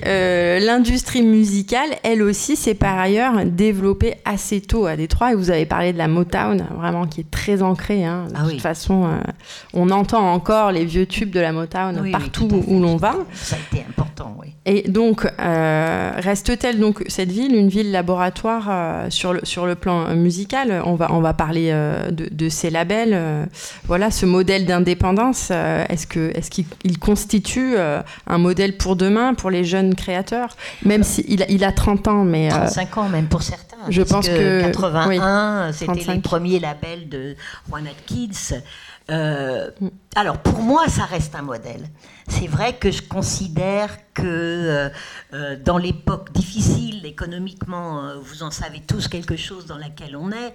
l'industrie musicale, elle aussi, c'est par ailleurs développée assez tôt à Détroit, et vous avez parlé de la Motown, vraiment qui est très ancrée. Hein, ah toute façon, euh, on entend encore les vieux tubes de la Motown partout où l'on va. Ça a été important, oui. Et donc, euh, reste-t-elle donc cette ville une ville laboratoire euh, sur, le, sur le plan musical? On va, on va parler de, ces labels. voilà, ce modèle d'indépendance, est-ce qu'il est qu'il constitue un modèle pour demain, pour les jeunes créateurs? Même s'il il a 30 ans, mais... 35 ans même pour certains. Je pense que... 81, c'était les premiers labels de One Kids. Euh, alors pour moi, ça reste un modèle. C'est vrai que je considère que euh, euh, dans l'époque difficile économiquement, vous en savez tous quelque chose dans laquelle on est,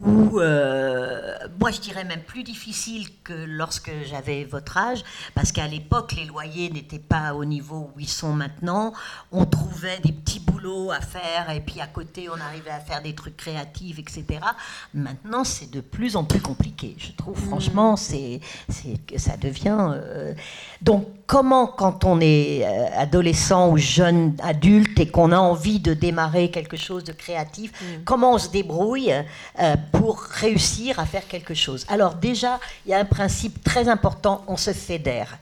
ou euh, moi je dirais même plus difficile que lorsque j'avais votre âge, parce qu'à l'époque les loyers n'étaient pas au niveau où ils sont maintenant. On trouvait des petits boulots à faire et puis à côté on arrivait à faire des trucs créatifs, etc. Maintenant c'est de plus en plus compliqué. Je trouve mmh. franchement c'est que ça devient. Euh, donc comment quand on est euh, adolescent ou jeune adulte et qu'on a envie de démarrer quelque chose de créatif, mmh. comment on se débrouille pour réussir à faire quelque chose. Alors déjà, il y a un principe très important, on se fédère.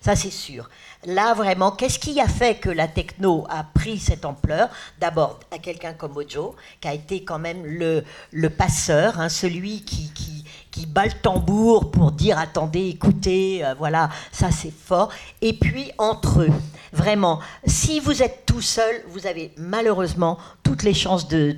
Ça, c'est sûr. Là, vraiment, qu'est-ce qui a fait que la techno a pris cette ampleur? D'abord, à quelqu'un comme Ojo, qui a été quand même le, passeur, hein, celui qui, bat le tambour pour dire attendez, écoutez, euh, voilà, ça c'est fort. Et puis, entre eux, vraiment, si vous êtes tout seul, vous avez malheureusement toutes les chances de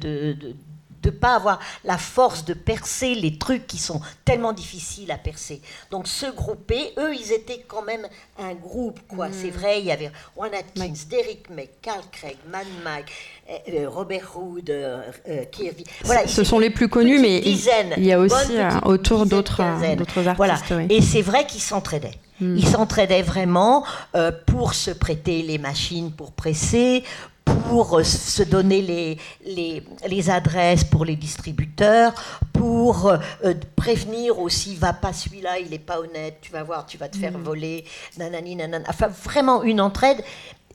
pas avoir la force de percer les trucs qui sont tellement difficiles à percer. Donc se grouper, eux, ils étaient quand même un groupe, quoi. Mm. C'est vrai, il y avait Juan Atkins, Derek May, Carl Craig, Man Mike, eh, euh, Robert Hood, euh, euh, Kirby. Voilà, ce sont les plus connus, mais il y a aussi autour d'autres artistes. Voilà. Et c'est vrai qu'ils s'entraidaient. Mm. Ils s'entraidaient vraiment pour se prêter les machines pour presser, pour euh, se donner les, les, les, adresses pour les distributeurs, pour euh, prévenir aussi, va pas celui-là, il n'est pas honnête, tu vas voir, tu vas te faire mm. voler, nanani, nanana. Enfin, vraiment une entraide.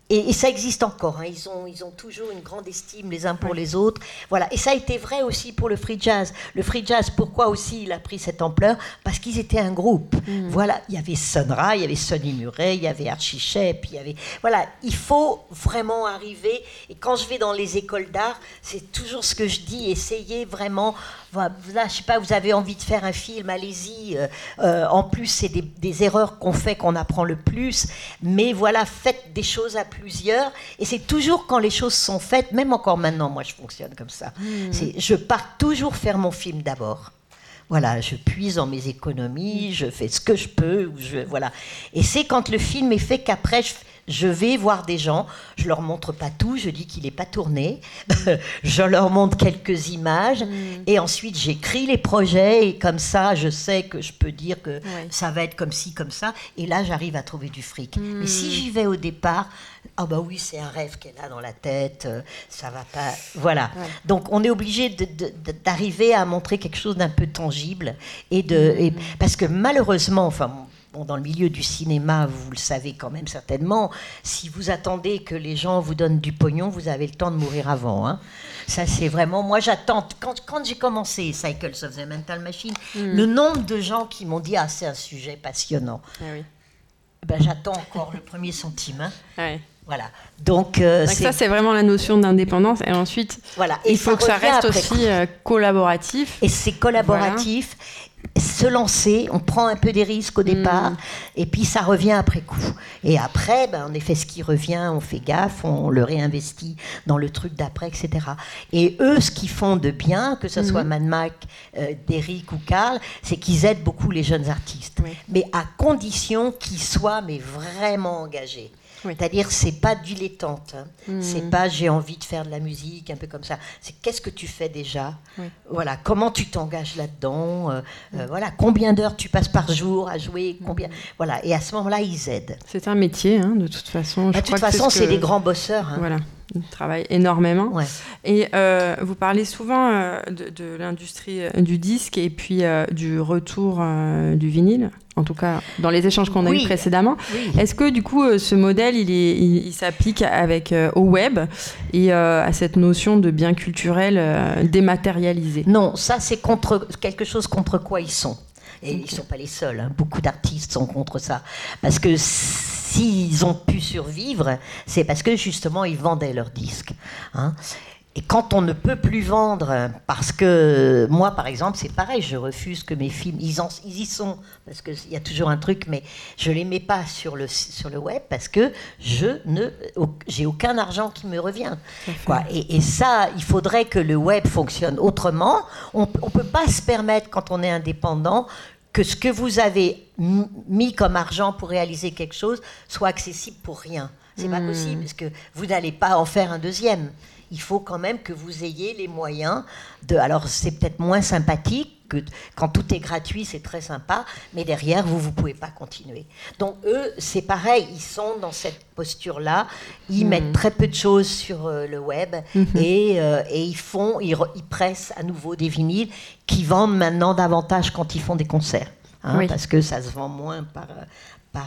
Et, ça existe encore. Hein. Ils, ont, ils ont toujours une grande estime les uns pour les autres. Voilà. Et ça a été vrai aussi pour le free jazz. Le free jazz, pourquoi aussi il a pris cette ampleur? Parce qu'ils étaient un groupe. Mm. Voilà. Il y avait Sonra, il y avait Sonny Murray, il y avait Archie Shep, il y avait. Voilà. Il faut vraiment arriver. Et quand je vais dans les écoles d'art, c'est toujours ce que je dis essayer vraiment voilà, je sais pas, vous avez envie de faire un film, allez-y. Euh, euh, en plus, c'est des, erreurs qu'on fait qu'on apprend le plus. Mais voilà, faites des choses à plusieurs. Et c'est toujours quand les choses sont faites, même encore maintenant, moi je fonctionne comme ça. Hmm. Je pars toujours faire mon film d'abord. Voilà, je puise dans mes économies, je fais ce que je peux, je, voilà. Et c'est quand le film est fait qu'après je, je vais voir des gens, je leur montre pas tout, je dis qu'il n'est pas tourné, je leur montre quelques images mm. et ensuite j'écris les projets et comme ça je sais que je peux dire que ça va être comme ci, comme ça et là j'arrive à trouver du fric. Mais si mm. j'y vais au départ, ah bah oui c'est un rêve qu'elle a dans la tête, euh, ça va pas, voilà. Donc on est obligé d'arriver à montrer quelque chose d'un peu tangible et de, mm. parce que malheureusement, enfin dans le milieu du cinéma, vous le savez quand même certainement, si vous attendez que les gens vous donnent du pognon, vous avez le temps de mourir avant. Hein. Ça, c'est vraiment. Moi, j'attends. Quand, quand j'ai commencé Cycles of the Mental Machine, hmm. le nombre de gens qui m'ont dit Ah, c'est un sujet passionnant. Ah ben, j'attends encore le premier centime. Hein. Ah voilà. Donc, euh, ça, c'est vraiment la notion d'indépendance. Et ensuite, voilà. il faut que ça reste aussi euh, collaboratif. Et c'est collaboratif se lancer, on prend un peu des risques au départ, mm. et puis ça revient après coup. Et après, ben, en effet, ce qui revient, on fait gaffe, on le réinvestit dans le truc d'après, etc. Et eux, ce qu'ils font de bien, que ce soit mm. Mad Mac, euh, Derrick ou Karl, c'est qu'ils aident beaucoup les jeunes artistes, mais à condition qu'ils soient mais vraiment engagés. C'est-à-dire, c'est pas dilettante. Hein. Hmm. C'est pas j'ai envie de faire de la musique, un peu comme ça. C'est qu'est-ce que tu fais déjà Voilà, comment tu t'engages là-dedans euh, euh, Voilà, combien d'heures tu passes par jour à jouer Combien Voilà, et à ce moment-là, ils aident. C'est un métier, hein, de toute façon. Bah, de toute façon, c'est des grands bosseurs. Hein. Voilà. Ils travaillent énormément. Et euh, vous parlez souvent de, l'industrie du disque et puis du retour du vinyle en tout cas dans les échanges qu'on a eu précédemment. Est-ce que du coup euh, ce modèle il, il, s'applique avec euh, au web et euh, à cette notion de bien culturel dématérialisé? Non, ça c'est contre quelque chose contre quoi ils sont. Et ils ne sont pas les seuls. Hein. Beaucoup d'artistes sont contre ça parce que s'ils ont pu survivre, c'est parce que justement ils vendaient leurs disques. Hein. Et quand on ne peut plus vendre, parce que moi, par exemple, c'est pareil, je refuse que mes films, ils, y sont, parce qu'il y a toujours un truc, mais je ne les mets pas sur le, sur le web parce que je ne, j'ai aucun argent qui me revient. Quoi. Et, ça, il faudrait que le web fonctionne autrement. On ne peut pas se permettre, quand on est indépendant, que ce que vous avez mis comme argent pour réaliser quelque chose soit accessible pour rien. C'est pas hmm. possible, parce que vous n'allez pas en faire un deuxième il faut quand même que vous ayez les moyens de. Alors, c'est peut-être moins sympathique que quand tout est gratuit, c'est très sympa, mais derrière, vous ne pouvez pas continuer. Donc, eux, c'est pareil, ils sont dans cette posture-là, ils mhm. mettent très peu de choses sur euh, le web mhm. et, euh, et, ils font, ils, pressent à nouveau des vinyles qui vendent maintenant davantage quand ils font des concerts. Hein, parce que ça se vend moins par,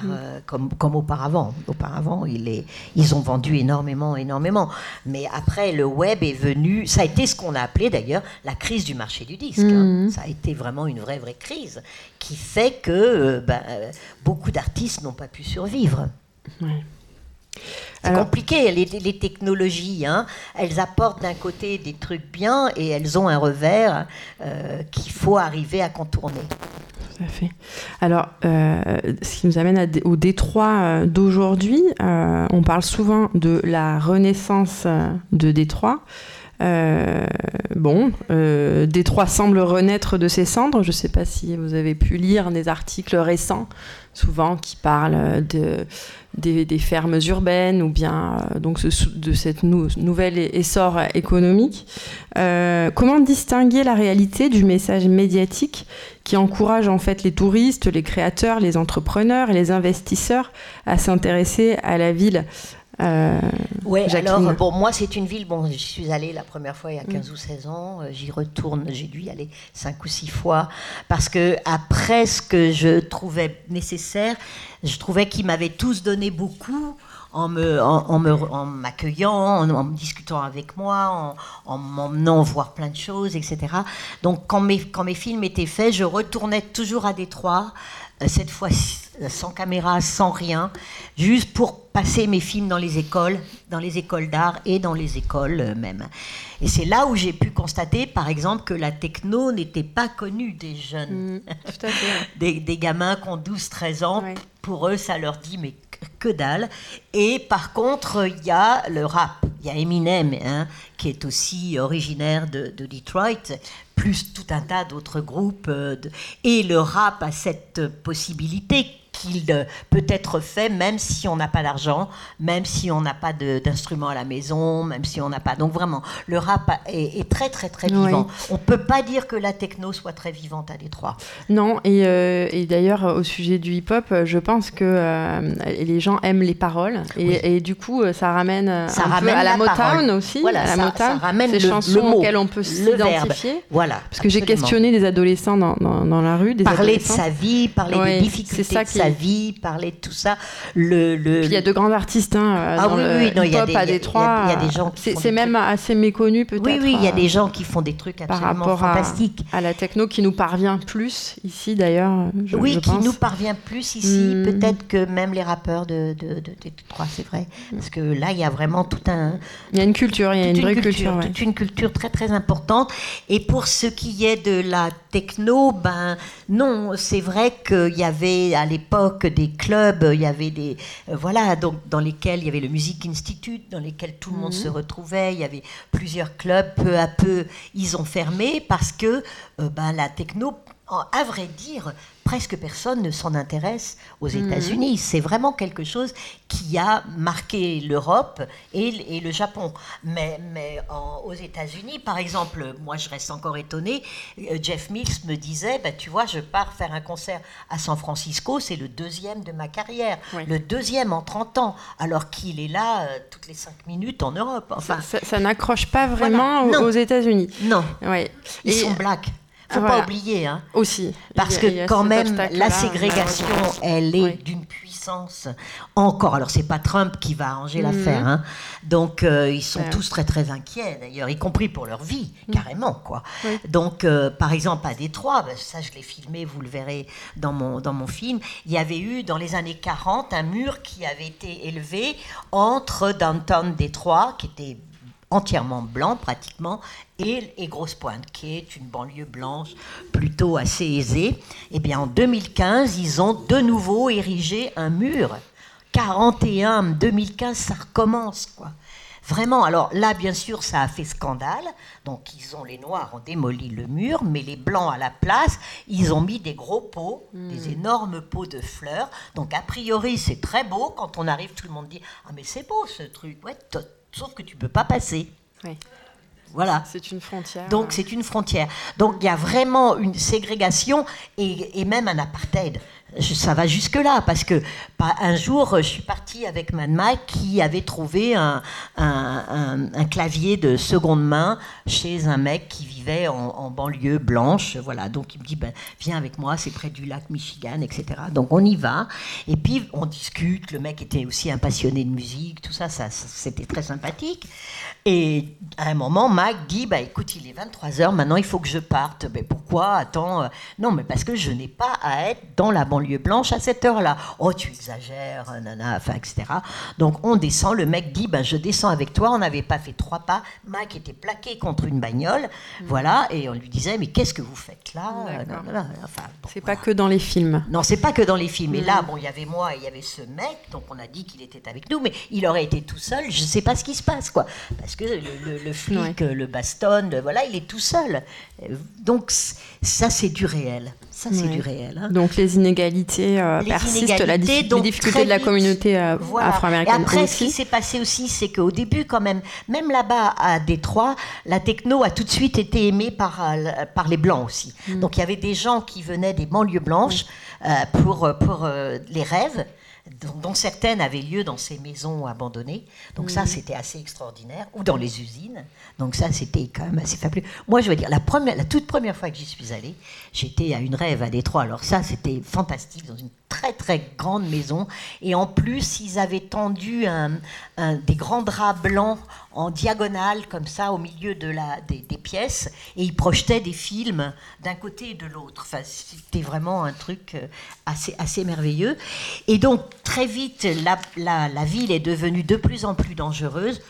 Mm. Euh, comme, comme auparavant. Auparavant, il est, ils ont vendu énormément, énormément. Mais après, le web est venu, ça a été ce qu'on a appelé d'ailleurs la crise du marché du disque. Hein. Mm. Ça a été vraiment une vraie, vraie crise qui fait que euh, ben, euh, beaucoup d'artistes n'ont pas pu survivre. C'est compliqué, les, les technologies, hein, elles apportent d'un côté des trucs bien et elles ont un revers qu'il faut arriver à contourner Alors, euh, ce qui nous amène au Détroit euh, d'aujourd'hui, euh, on parle souvent de la renaissance de Détroit. Bon, Détroit semble renaître de ses cendres. Je ne sais pas si vous avez pu lire des articles récents, souvent qui parlent de, des, fermes urbaines ou bien donc de cette nouvel essor économique. comment distinguer la réalité du message médiatique qui encourage en fait les touristes, les créateurs, les entrepreneurs et les investisseurs à s'intéresser à la ville? Euh, oui, alors bon, moi c'est une ville, bon, je suis allée la première fois il y a 15 mm. ou 16 ans, euh, j'y retourne, j'ai dû y aller 5 ou 6 fois, parce que après ce que je trouvais nécessaire, je trouvais qu'ils m'avaient tous donné beaucoup, en me, en, me, en m'accueillant, en, discutant avec moi, en, m'emmenant voir plein de choses, etc. Donc quand mes, quand mes films étaient faits, je retournais toujours à Détroit, cette fois sans caméra, sans rien, juste pour passer mes films dans les écoles, dans les écoles d'art et dans les écoles euh, même. Et c'est là où j'ai pu constater, par exemple, que la techno n'était pas connue des jeunes. Mm, tout à fait. des, des gamins qui ont 12-13 ans, Ouais. pour eux, ça leur dit mais que dalle. Et par contre, il y a le rap. Il y a Eminem, hein, qui est aussi originaire de, de Detroit, plus tout un tas d'autres groupes. euh, Et le rap a cette possibilité qu'il euh, peut être fait même si on n'a pas d'argent, même si on n'a pas d'instruments à la maison, même si on n'a pas. Donc vraiment, le rap est, est très très très Oui. vivant. On peut pas dire que la techno soit très vivante à Détroit. Non, et, euh, et d'ailleurs, au sujet du hip-hop, je pense que euh, les gens aiment les paroles. Et, Oui. et du coup, ça ramène, Ça un peu ramène à la, la Motown parole. aussi. Voilà, à la ça- Motown, ça ramène ces le- chansons le mot, auxquelles on peut s'identifier. Voilà. Parce que j'ai questionné des adolescents dans, dans, dans la rue. Des parler de sa vie, parler Ouais, des difficultés ça de sa vie, parler de tout ça. Le, le, Puis il y a de grands artistes hein, euh, Ah dans oui, le oui, non, il y a hip-hop à Détroit. il y a des gens qui C'est même assez méconnu peut-être. oui, oui, il y a euh, des gens qui font des trucs par absolument à, fantastiques. à la techno qui nous parvient plus ici d'ailleurs. je- oui, je qui nous parvient plus ici, Hmm. peut-être que même les rappeurs de, de, de, de Détroit, c'est vrai. Parce que là, il y a vraiment tout un, Il y a une culture, il y a une vraie culture, culture. ouais. toute une culture très très importante. Et pour ce qui est de la techno, ben non, c'est vrai qu'il y avait à l'époque des clubs, il y avait des euh, voilà donc dans lesquels il y avait le Music Institute, dans lesquels tout le monde se retrouvait. Il y avait plusieurs clubs. Peu à peu, ils ont fermé parce que euh, ben la techno, à vrai dire, presque personne ne s'en intéresse aux États-Unis. C'est vraiment quelque chose qui a marqué l'Europe et, le Japon. Mais, mais en- aux États-Unis, par exemple, moi je reste encore étonnée, euh, Jeff Mills me disait, bah, tu vois, je pars faire un concert à San Francisco, c'est le deuxième de ma carrière, Oui. le deuxième en 30 ans, alors qu'il est là euh, toutes les 5 minutes en Europe. Enfin, Ça, ça- ça n'accroche pas vraiment Voilà. aux- Non. aux États-Unis. non, Ouais. ils Et sont blacks. Faut Voilà. pas oublier, hein. aussi. Parce a- que quand même, la ségrégation, malheureusement. elle est Oui. d'une puissance encore. Alors, c'est pas Trump qui va arranger Mhm. l'affaire. hein. Donc, euh, ils sont Ouais. tous très, très inquiets, d'ailleurs, y compris pour leur vie, carrément, quoi. Mhm. Oui. Donc, euh, par exemple, à Détroit, ben, ça, je l'ai filmé, vous le verrez dans mon, dans mon film, il y avait eu, dans les années 40, un mur qui avait été élevé entre Downtown Détroit, qui était entièrement blanc pratiquement, et, et Grosse Pointe, qui est une banlieue blanche plutôt assez aisée. Et bien en 2015, ils ont de nouveau érigé un mur. 41, 2015, ça recommence, quoi. Vraiment, alors là, bien sûr, ça a fait scandale. Donc, ils ont, les Noirs ont démoli le mur, mais les Blancs, à la place, ils ont mis des gros pots, des énormes pots de fleurs. Donc, a priori, c'est très beau. Quand on arrive, tout le monde dit Ah, mais c'est beau ce truc. Ouais, sauf que tu peux pas passer. Oui. Voilà. C'est une frontière. Donc c'est une frontière. Donc il y a vraiment une ségrégation et, et même un apartheid. Ça va jusque-là parce que un jour, je suis partie avec Mike qui avait trouvé un, un- clavier de seconde main chez un mec qui vivait en, banlieue blanche. Voilà, donc il me dit ben, Viens avec moi, c'est près du lac Michigan, etc. Donc on y va. Et puis on discute. Le mec était aussi un passionné de musique, tout ça, ça, c'était très sympathique. Et à un moment, Mac dit bah, Écoute, il est 23h, maintenant il faut que je parte. Mais pourquoi? Attends. euh, Non, mais parce que je n'ai pas à être dans la banlieue blanche à cette heure-là. Oh, tu exagères, nana, enfin, etc. Donc on descend. Le mec dit bah, Je descends avec toi. On n'avait pas fait trois pas. Mac était plaqué contre une bagnole. Voilà. Et on lui disait Mais qu'est-ce que vous faites là? Nanana. Enfin, bon, C'est pas que dans les films. non, c'est pas que dans les films. Et là, bon, il y avait moi et il y avait ce mec, donc on a dit qu'il était avec nous, mais il aurait été tout seul, je sais pas ce qui se passe, quoi. Parce que le, le- le flic, euh, le bastonne, voilà, il est tout seul. Euh, Donc, ça, c'est du réel. Ça, c'est Ouais. du réel. hein. Donc les inégalités euh, Les persistent, la donc les difficultés de la communauté euh, Voilà. afro-américaine Et après, ce qui s'est passé aussi, c'est qu'au début, quand même, même là-bas à Détroit, la techno a tout de suite été aimée par, euh, par les Blancs aussi. Mm. Donc il y avait des gens qui venaient des banlieues blanches euh, pour, euh, pour les rêves. Dont, certaines avaient lieu dans ces maisons abandonnées. Donc Mm. ça, c'était assez extraordinaire. Ou dans les usines. Donc ça, c'était quand même assez fabuleux. Moi, je veux dire, la, première, la toute première fois que j'y suis allée, j'étais à une rêve à Détroit. Alors ça, c'était fantastique, dans une très très grande maison. Et en plus, ils avaient tendu des grands draps blancs en diagonale, comme ça, au milieu de la, des, pièces. Et ils projetaient des films d'un côté et de l'autre. Enfin, c'était vraiment un truc euh, assez, assez merveilleux. Et donc, très vite, la, la, la ville est devenue de plus en plus dangereuse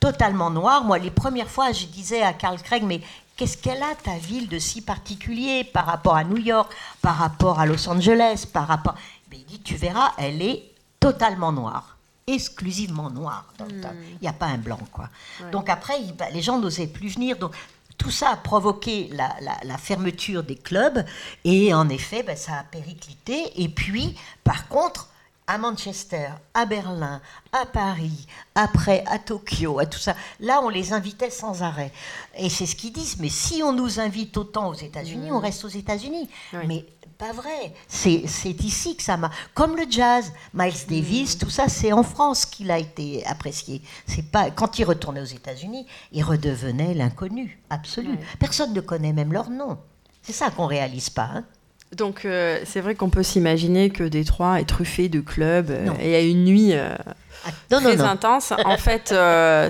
totalement noire. Moi, les premières fois, je disais à Carl Craig, mais qu'est-ce qu'elle a, ta ville, de si particulier par rapport à New York, par rapport à Los Angeles, par rapport... Mais il dit, tu verras, elle est totalement noire, exclusivement noire. Hmm. Il n'y a pas un blanc, quoi. Donc après, bah, les gens n'osaient plus venir. Donc tout ça a provoqué la, fermeture des clubs et en effet, bah, ça a périclité. Et puis, par contre, à Manchester, à Berlin, à Paris, après à Tokyo, à tout ça. Là, on les invitait sans arrêt. Et c'est ce qu'ils disent. Mais si on nous invite autant aux États-Unis, on mm. reste aux États-Unis. Mais pas vrai. C'est ici que ça m'a. Comme le jazz, Miles Davis, mm. tout ça, c'est en France qu'il a été apprécié. C'est pas quand il retournait aux États-Unis, il redevenait l'inconnu absolu. Personne ne connaît même leur nom. C'est ça qu'on réalise pas. Hein. Donc euh, c'est vrai qu'on peut s'imaginer que Détroit est truffé de clubs euh, et à une nuit euh, ah, très intense. En fait,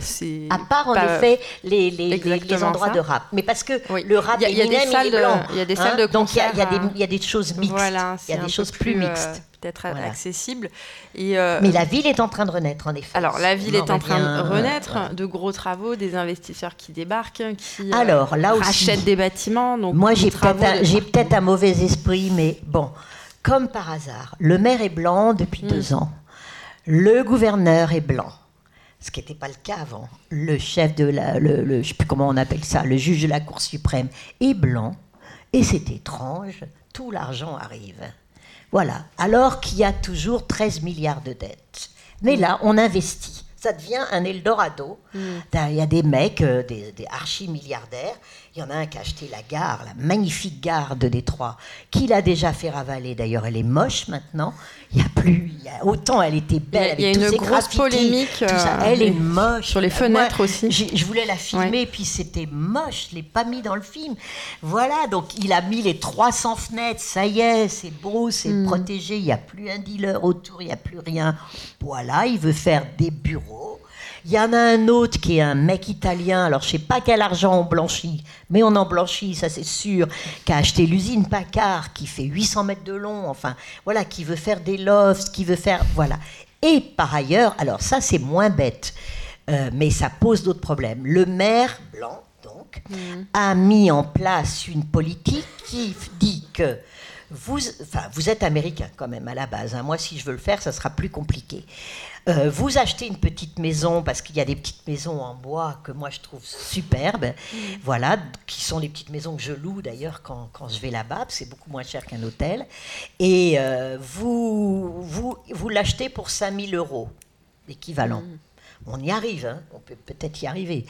c'est à part en effet les, les, les, endroits de rap, mais parce que le rap il y, a, des salles de, il y a des salles de concert, donc il y, y, a des choses mixtes, il y a des choses plus mixtes accessible. Et, euh, Mais la ville est en train de renaître, en effet. Alors, la ville est en train de renaître, de gros travaux, des investisseurs qui débarquent, qui euh, alors, là rachètent des bâtiments. Donc Moi, j'ai peut-être un, mauvais esprit, mais bon, comme par hasard, le maire est blanc depuis mm. deux ans, le gouverneur est blanc ce qui n'était pas le cas avant. Le chef de la, le, je ne sais plus comment on appelle ça, le juge de la Cour suprême est blanc, et c'est étrange, tout l'argent arrive. Voilà. Alors qu'il y a toujours 13 milliards de dettes. Mais là, on investit. Ça devient un Eldorado. Mm. Il y a des mecs, euh, des, des archi-milliardaires, il y en a un qui a acheté la gare, la magnifique gare de Détroit, qu'il a déjà fait ravaler. D'ailleurs, elle est moche maintenant. Il y a plus. Il y a, autant elle était belle. Il y a, une grosse polémique. Euh, elle est moche. Sur les fenêtres aussi. Je voulais la filmer, puis c'était moche. Je l'ai pas mis dans le film. Voilà. Donc il a mis les 300 fenêtres. Ça y est, c'est beau, c'est hmm. protégé. Il n'y a plus un dealer autour. Il n'y a plus rien. Voilà. Il veut faire des bureaux il y en a un autre qui est un mec italien, alors je sais pas quel argent on blanchit, mais on en blanchit, ça c'est sûr, qui a acheté l'usine Packard, qui fait 800 mètres de long, enfin, voilà, qui veut faire des lofts, qui veut faire, voilà. Et par ailleurs, alors ça c'est moins bête, euh, mais ça pose d'autres problèmes. Le maire blanc, donc, mmh. a mis en place une politique qui dit que vous, enfin, vous êtes américain quand même à la base. Hein. Moi, si je veux le faire, ça sera plus compliqué. Euh, vous achetez une petite maison, parce qu'il y a des petites maisons en bois que moi je trouve superbes, mm. voilà, qui sont les petites maisons que je loue d'ailleurs quand, quand, je vais là-bas, c'est beaucoup moins cher qu'un hôtel, et euh, vous, vous, vous l'achetez pour 5000 euros, l'équivalent. Mm. On y arrive, hein. on peut peut-être y arriver,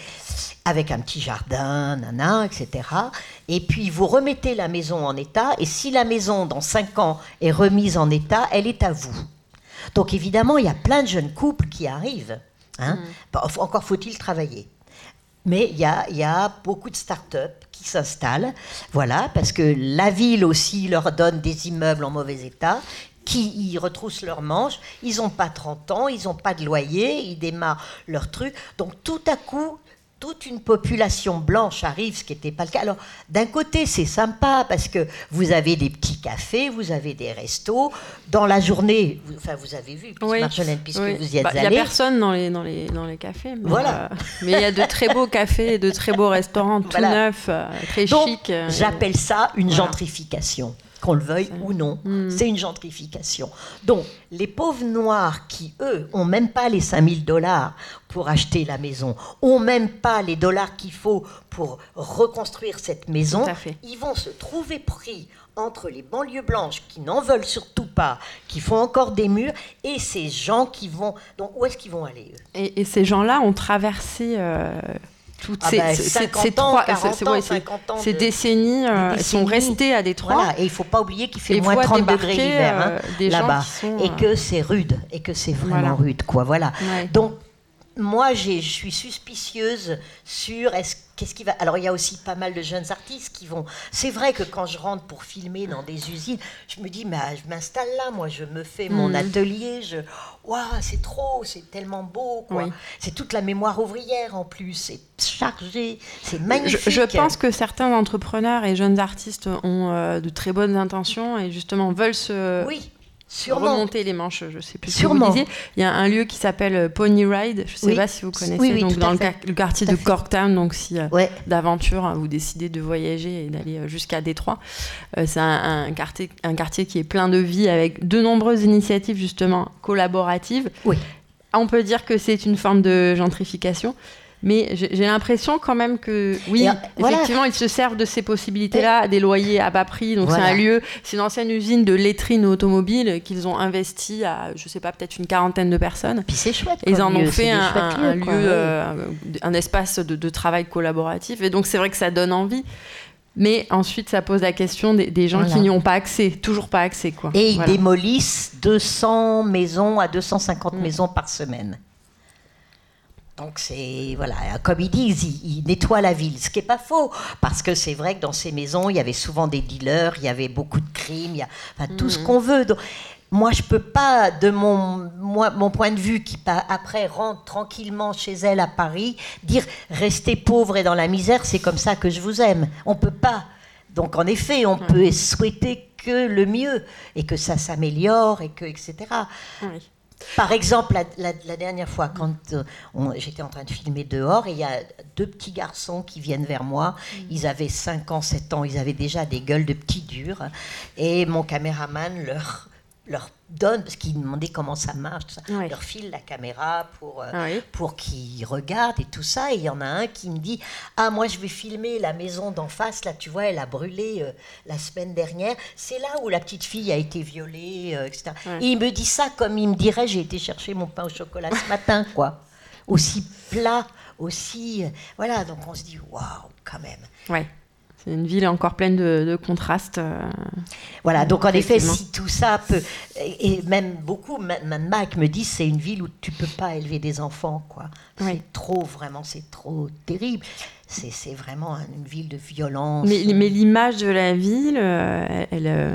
avec un petit jardin, nana, etc. Et puis vous remettez la maison en état, et si la maison dans 5 ans est remise en état, elle est à vous. Donc évidemment, il y a plein de jeunes couples qui arrivent. Hein. Mm. Encore faut-il travailler. Mais il y a, beaucoup de start-up qui s'installent, voilà, parce que la ville aussi leur donne des immeubles en mauvais état, qui y retroussent leurs manches, ils n'ont pas 30 ans, ils n'ont pas de loyer, ils démarrent leur truc. Donc tout à coup, toute une population blanche arrive, ce qui n'était pas le cas. Alors, d'un côté, c'est sympa parce que vous avez des petits cafés, vous avez des restos. Dans la journée, vous, enfin, vous avez vu, Marjolaine, puisque vous y êtes allé. Il n'y a personne dans les, dans les, dans les cafés. Mais voilà. Euh, mais il y a de très beaux cafés, de très beaux restaurants, tout neufs, euh, très chics. Euh, j'appelle ça une gentrification qu'on le veuille ou non. Hmm. C'est une gentrification. Donc, les pauvres noirs qui, eux, ont même pas les 5000 dollars pour acheter la maison, ont même pas les dollars qu'il faut pour reconstruire cette maison, ils vont se trouver pris entre les banlieues blanches qui n'en veulent surtout pas, qui font encore des murs, et ces gens qui vont... Donc, où est-ce qu'ils vont aller, eux? Et, ces gens-là ont traversé... Euh, toutes ah ces, bah, ces, trois, ces décennies, euh, sont restées à Détroit. et il ne faut pas oublier qu'il fait moins 30 degrés l'hiver hein, euh, là-bas. et que c'est rude, et que c'est vraiment rude. quoi. Voilà. Donc, moi, je suis suspicieuse sur est-ce qu'est-ce qui va. Alors, il y a aussi pas mal de jeunes artistes qui vont. C'est vrai que quand je rentre pour filmer dans des usines, je me dis, mais je m'installe là, moi, je me fais mon Mhm. atelier, je. Waouh, c'est trop, c'est tellement beau, quoi. Oui. C'est toute la mémoire ouvrière en plus, c'est chargé, c'est Je, magnifique. je pense que certains entrepreneurs et jeunes artistes ont euh, de très bonnes intentions et justement veulent se Oui, sûrement. remonter les manches. Je sais plus ce que vous disiez. Il y a un lieu qui s'appelle euh, Pony Ride. Je sais Oui. pas si vous connaissez. Oui, oui, donc tout dans le, quartier de. Corktown. Donc si euh, Ouais. d'aventure hein, vous décidez de voyager et d'aller euh, jusqu'à Détroit, euh, c'est un, un quartier, un quartier qui est plein de vie avec de nombreuses initiatives justement collaboratives. On peut dire que c'est une forme de gentrification. Mais j'ai l'impression quand même que, oui, Et, euh, voilà. effectivement, ils se servent de ces possibilités-là, des loyers à bas prix. Donc, Voilà. c'est un lieu, c'est une ancienne usine de lettrines automobiles qu'ils ont investi à, je sais pas, peut-être une quarantaine de personnes. Puis c'est chouette. Et ils en ont fait un, lieu, quoi, ouais. euh, un espace de, de travail collaboratif. Et donc, c'est vrai que ça donne envie. Mais ensuite, ça pose la question des, des gens Voilà. qui n'y ont pas accès, toujours pas accès. Quoi. Et ils Voilà. démolissent 200 maisons à 250 Mm. maisons par semaine. Donc c'est voilà, comme ils disent, ils, ils nettoient la ville, ce qui est pas faux, parce que c'est vrai que dans ces maisons, il y avait souvent des dealers, il y avait beaucoup de crimes, il y a enfin, tout ce qu'on veut. Donc, moi, je peux pas, de mon, moi, mon point de vue, qui après rentre tranquillement chez elle à Paris, dire restez pauvre et dans la misère, c'est comme ça que je vous aime. On peut pas. Donc en effet, on peut souhaiter que le mieux et que ça s'améliore et que etc. Oui. Par exemple, la, la- la dernière fois, quand euh, j'étais en train de filmer dehors, il y a deux petits garçons qui viennent vers moi. Ils avaient 5 ans, 7 ans, ils avaient déjà des gueules de petits durs. Et mon caméraman leur, leur donne, parce qu'il demandait comment ça marche, tout ça, Ouais. leur file la caméra pour, euh, Ah oui. pour qu'ils regardent et tout ça. Et il y en a un qui me dit Ah, moi, je vais filmer la maison d'en face. Là, tu vois, elle a brûlé euh, la semaine dernière. C'est là où la petite fille a été violée, euh, etc. Et il me dit ça comme il me dirait J'ai été chercher mon pain au chocolat ce matin, quoi. Aussi plat, aussi. voilà, donc on se dit Waouh, quand même. Ouais. C'est une ville encore pleine de, de contrastes. euh, Voilà, donc en effet, si tout ça peut. Et même beaucoup, même Mac me dit c'est une ville où tu peux pas élever des enfants, quoi. Oui. C'est trop, vraiment, c'est trop terrible. C'est vraiment un- une ville de violence. Mais, mais l'image de la ville, euh, elle, elle, euh,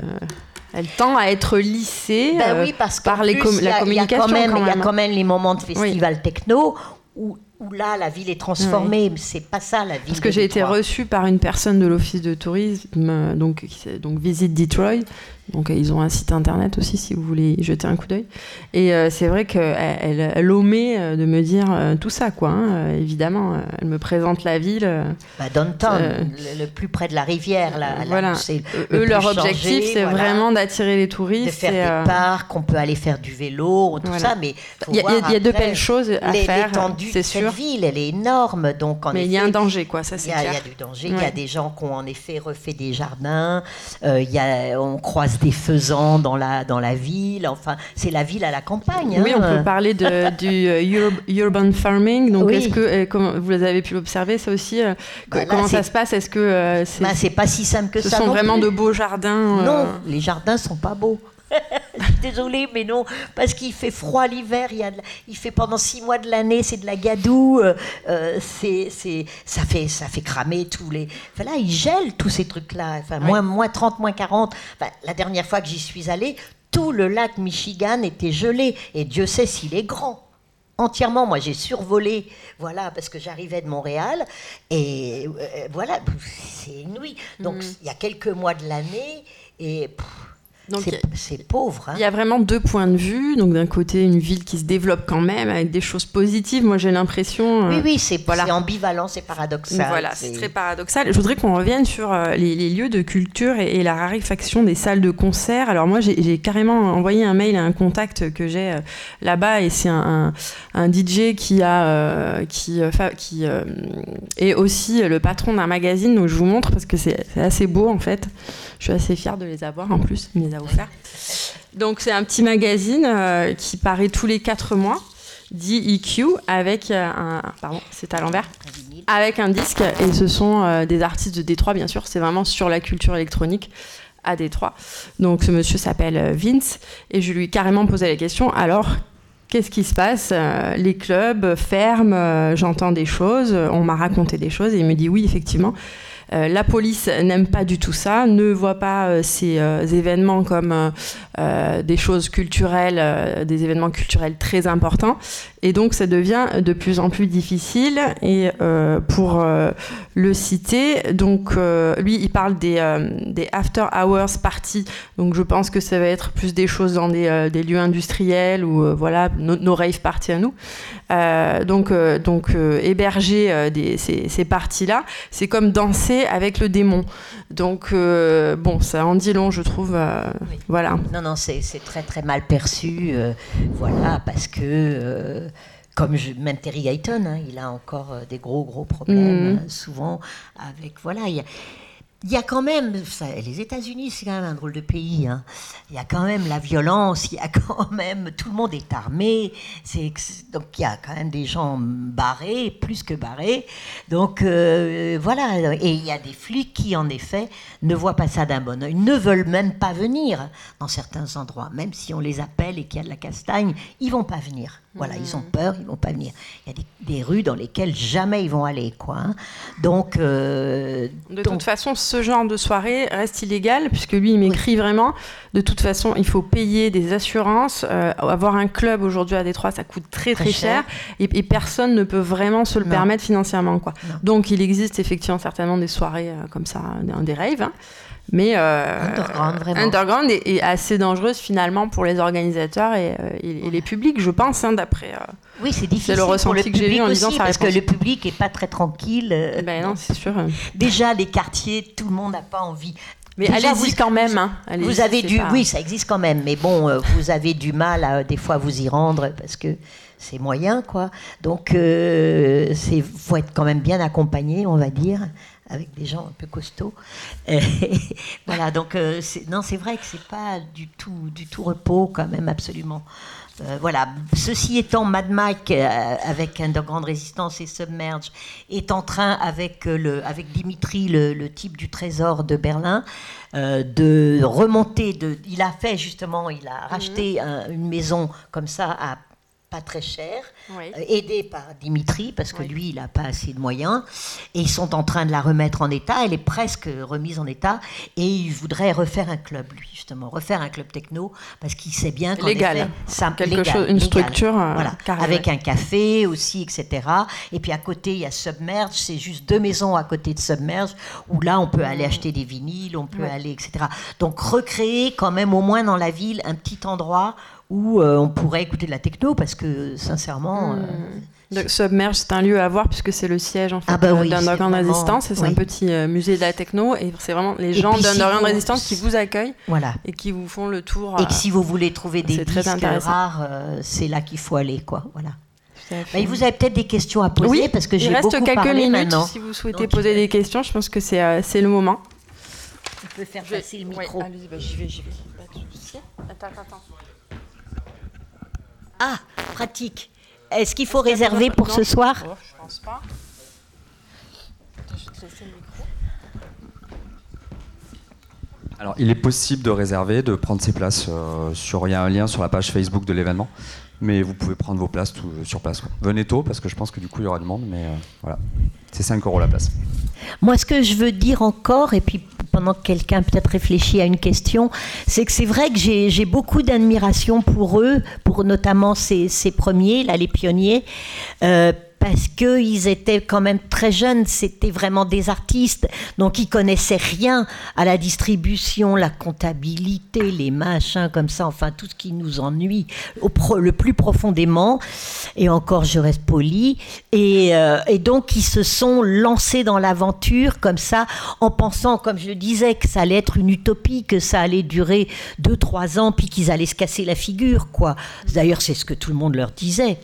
elle tend à être lissée. Ben oui, parce que par les com- la il y a communication, quand même, quand il y a même. quand même les moments de festival techno où, où là la ville est transformée. C'est pas ça la ville. Parce que j'ai été reçue par une personne de l'office de tourisme, euh, donc, donc Visit Detroit. Donc euh, ils ont un site internet aussi si vous voulez y jeter un coup d'œil. Et euh, c'est vrai qu'elle elle, elle omet euh, de me dire euh, tout ça, quoi. hein. Euh, évidemment, euh, elle me présente la ville. euh, Bah, Downtown, Euh, le, le plus près de la rivière. Là, là voilà. c'est Eux, le eux, leur changé, objectif, c'est voilà. vraiment d'attirer les touristes. de faire euh, des parcs, on peut aller faire du vélo, tout Voilà. ça, mais Il y a, y a- de belles choses à les- faire, L'étendue c'est de cette sûr. ville, elle est énorme, donc en Mais il y a un danger, quoi, ça c'est il y a du danger. Il y a des gens qui ont en effet refait des jardins. euh, il y a, on croise des faisans dans la dans la ville. Enfin, c'est la ville à la campagne. Oui, hein. on peut parler de, du euh, ur- urban farming. Donc, Oui. est-ce que, euh, vous avez pu l'observer, ça aussi euh, Bah là, Comment ça se passe? Est-ce que euh, c'est- pas si simple que ce ça. sont non vraiment plus. de beaux jardins Non, les jardins sont pas beaux. Je suis désolée, mais non, parce qu'il fait froid l'hiver, il, y a de la- il fait pendant six mois de l'année, c'est de la gadoue, euh, euh, c'est, c'est, ça, fait, ça fait cramer tous les... Enfin là, il gèle tous ces trucs-là, enfin, moins, moins 30, moins 40. Enfin, la dernière fois que j'y suis allée, tout le lac Michigan était gelé, et Dieu sait s'il est grand. Entièrement, moi j'ai survolé, voilà, parce que j'arrivais de Montréal, et euh, voilà, c'est inouï. Donc Mhm. il y a quelques mois de l'année, et pff, c'est, c'est pauvre. hein. Il y a vraiment deux points de vue. Donc, d'un côté, une ville qui se développe quand même avec des choses positives. Moi, j'ai l'impression. euh, Oui, oui, c'est, voilà. ambivalent, c'est paradoxal. Voilà, c'est très paradoxal. Je voudrais qu'on revienne sur euh, les, les lieux de culture et, et la raréfaction des salles de concert. Alors moi, j'ai carrément envoyé un mail à un contact que j'ai euh, là-bas et c'est un, un- un DJ qui a euh, qui, euh, qui euh, est aussi le patron d'un magazine. Donc je vous montre parce que c'est assez beau en fait. Je suis assez fière de les avoir en plus, il me les a offerts. Donc c'est un petit magazine euh, qui paraît tous les quatre mois, dit EQ, avec euh, un... Pardon, c'est à l'envers avec un disque. Et ce sont euh, des artistes de Détroit bien sûr. C'est vraiment sur la culture électronique à Détroit. Donc ce monsieur s'appelle Vince. Et je lui ai carrément posé la question alors qu'est-ce qui se passe Les clubs ferment, j'entends des choses, on m'a raconté des choses, et il me dit oui, effectivement. La police n'aime pas du tout ça, ne voit pas ces événements comme des choses culturelles, des événements culturels très importants. Et donc ça devient de plus en plus difficile. Et euh, pour euh, le citer, donc euh, lui il parle des, after hours parties. Donc je pense que ça va être plus des choses dans des, lieux industriels ou voilà nos, rave parties à nous. Donc donc héberger des, ces, ces parties-là, c'est comme danser avec le démon. Donc bon, ça en dit long, je trouve. Voilà. Non non, c'est très très mal perçu. voilà parce que comme je, même Terry Gayton, hein, il a encore euh, des gros gros problèmes, mm. souvent avec voilà. Il y a, il y a quand même, les États-Unis, c'est quand même un drôle de pays. Hein. Il y a quand même la violence, il y a quand même, tout le monde est armé. Donc il y a quand même des gens barrés, plus que barrés. Donc euh, voilà, et il y a des flics qui, en effet, ne voient pas ça d'un bon oeil, ne veulent même pas venir dans certains endroits, même si on les appelle et qu'il y a de la castagne, ils vont pas venir. Voilà, ils ont peur, ils vont pas venir. Il y a des, rues dans lesquelles jamais ils vont aller, quoi. Hein. Donc, euh, de toute façon, ce genre de soirée reste illégal puisque lui, il m'écrit vraiment. De toute façon, il faut payer des assurances. Euh, avoir un club aujourd'hui à Détroit, ça coûte très très, cher, Et, personne ne peut vraiment se le permettre financièrement, quoi. Donc, il existe effectivement certainement des soirées euh, comme ça, des raves. Hein mais euh, underground, vraiment. underground est, assez dangereuse finalement pour les organisateurs et, euh, les publics, je pense, hein, d'après. Euh, oui, c'est difficile. le ressenti que j'ai eu en disant ça parce que le public est pas très tranquille. ben non, c'est sûr. Déjà, les quartiers, tout le monde n'a pas envie. Mais allez-y quand même. Hein. vous avez du, oui, ça existe quand même, mais bon, vous avez du mal à des fois vous y rendre parce que c'est moyen, quoi. Donc, il faut être quand même bien accompagné, on va dire avec des gens un peu costauds. voilà, donc euh, non, c'est vrai que c'est pas du tout, du tout repos quand même, absolument. Euh, voilà. Ceci étant, Mad Mike, euh, avec Underground Résistance et Submerge, est en train, avec, le, avec Dimitri, le, type du trésor de Berlin, de remonter. De, il a fait justement, il a racheté mhm. une maison comme ça à pas très cher, euh, aidé par Dimitri, parce que lui, il n'a pas assez de moyens. Et ils sont en train de la remettre en état. Elle est presque remise en état. Et il voudrait refaire un club, lui, justement. Refaire un club techno, parce qu'il sait bien qu'en légal. ça, Quelque chose, une structure euh, voilà. Avec un café aussi, etc. Et puis à côté, il y a Submerge. C'est juste deux maisons à côté de Submerge, où là, on peut aller acheter des vinyles, on peut aller, etc. Donc recréer quand même, au moins dans la ville, un petit endroit où euh, on pourrait écouter de la techno parce que sincèrement. Hmm. Euh, Submerge, c'est un lieu à voir puisque c'est le siège en fait, ah bah euh, d'Underground Resistance. C'est un petit musée de la techno et c'est vraiment les gens d'Underground Resistance qui vous accueillent voilà. et qui vous font le tour. Et que si vous voulez trouver des disques rares, c'est là qu'il faut aller. quoi. Voilà. Bah, vous avez peut-être des questions à poser oui, parce que j'ai beaucoup parlé Il reste quelques minutes maintenant. si vous souhaitez poser des questions. Je pense que c'est le moment. On peut faire passer le micro. Oui, bah, j'y vais, j'y vais. Pas de souci. Attends, attends. Ah, pratique. Est-ce qu'il faut réserver pour ce soir oh, Je pense pas. Alors, il est possible de réserver, de prendre ses places euh, sur. Il y a un lien sur la page Facebook de l'événement, mais vous pouvez prendre vos places tout, sur place. Venez tôt parce que je pense que du coup il y aura du monde, mais euh, voilà, c'est 5 euros la place. Moi, ce que je veux dire encore, et puis pendant que quelqu'un peut-être réfléchit à une question, c'est que c'est vrai que j'ai beaucoup d'admiration pour eux, pour notamment ces, premiers, là, les pionniers. Euh, parce qu'ils étaient quand même très jeunes, c'était vraiment des artistes, donc ils connaissaient rien à la distribution, la comptabilité, les machins comme ça, enfin tout ce qui nous ennuie le plus profondément. Et encore, je reste poli. Et, euh, et donc ils se sont lancés dans l'aventure comme ça, en pensant, comme je disais, que ça allait être une utopie, que ça allait durer deux, trois ans, puis qu'ils allaient se casser la figure, quoi. D'ailleurs, c'est ce que tout le monde leur disait.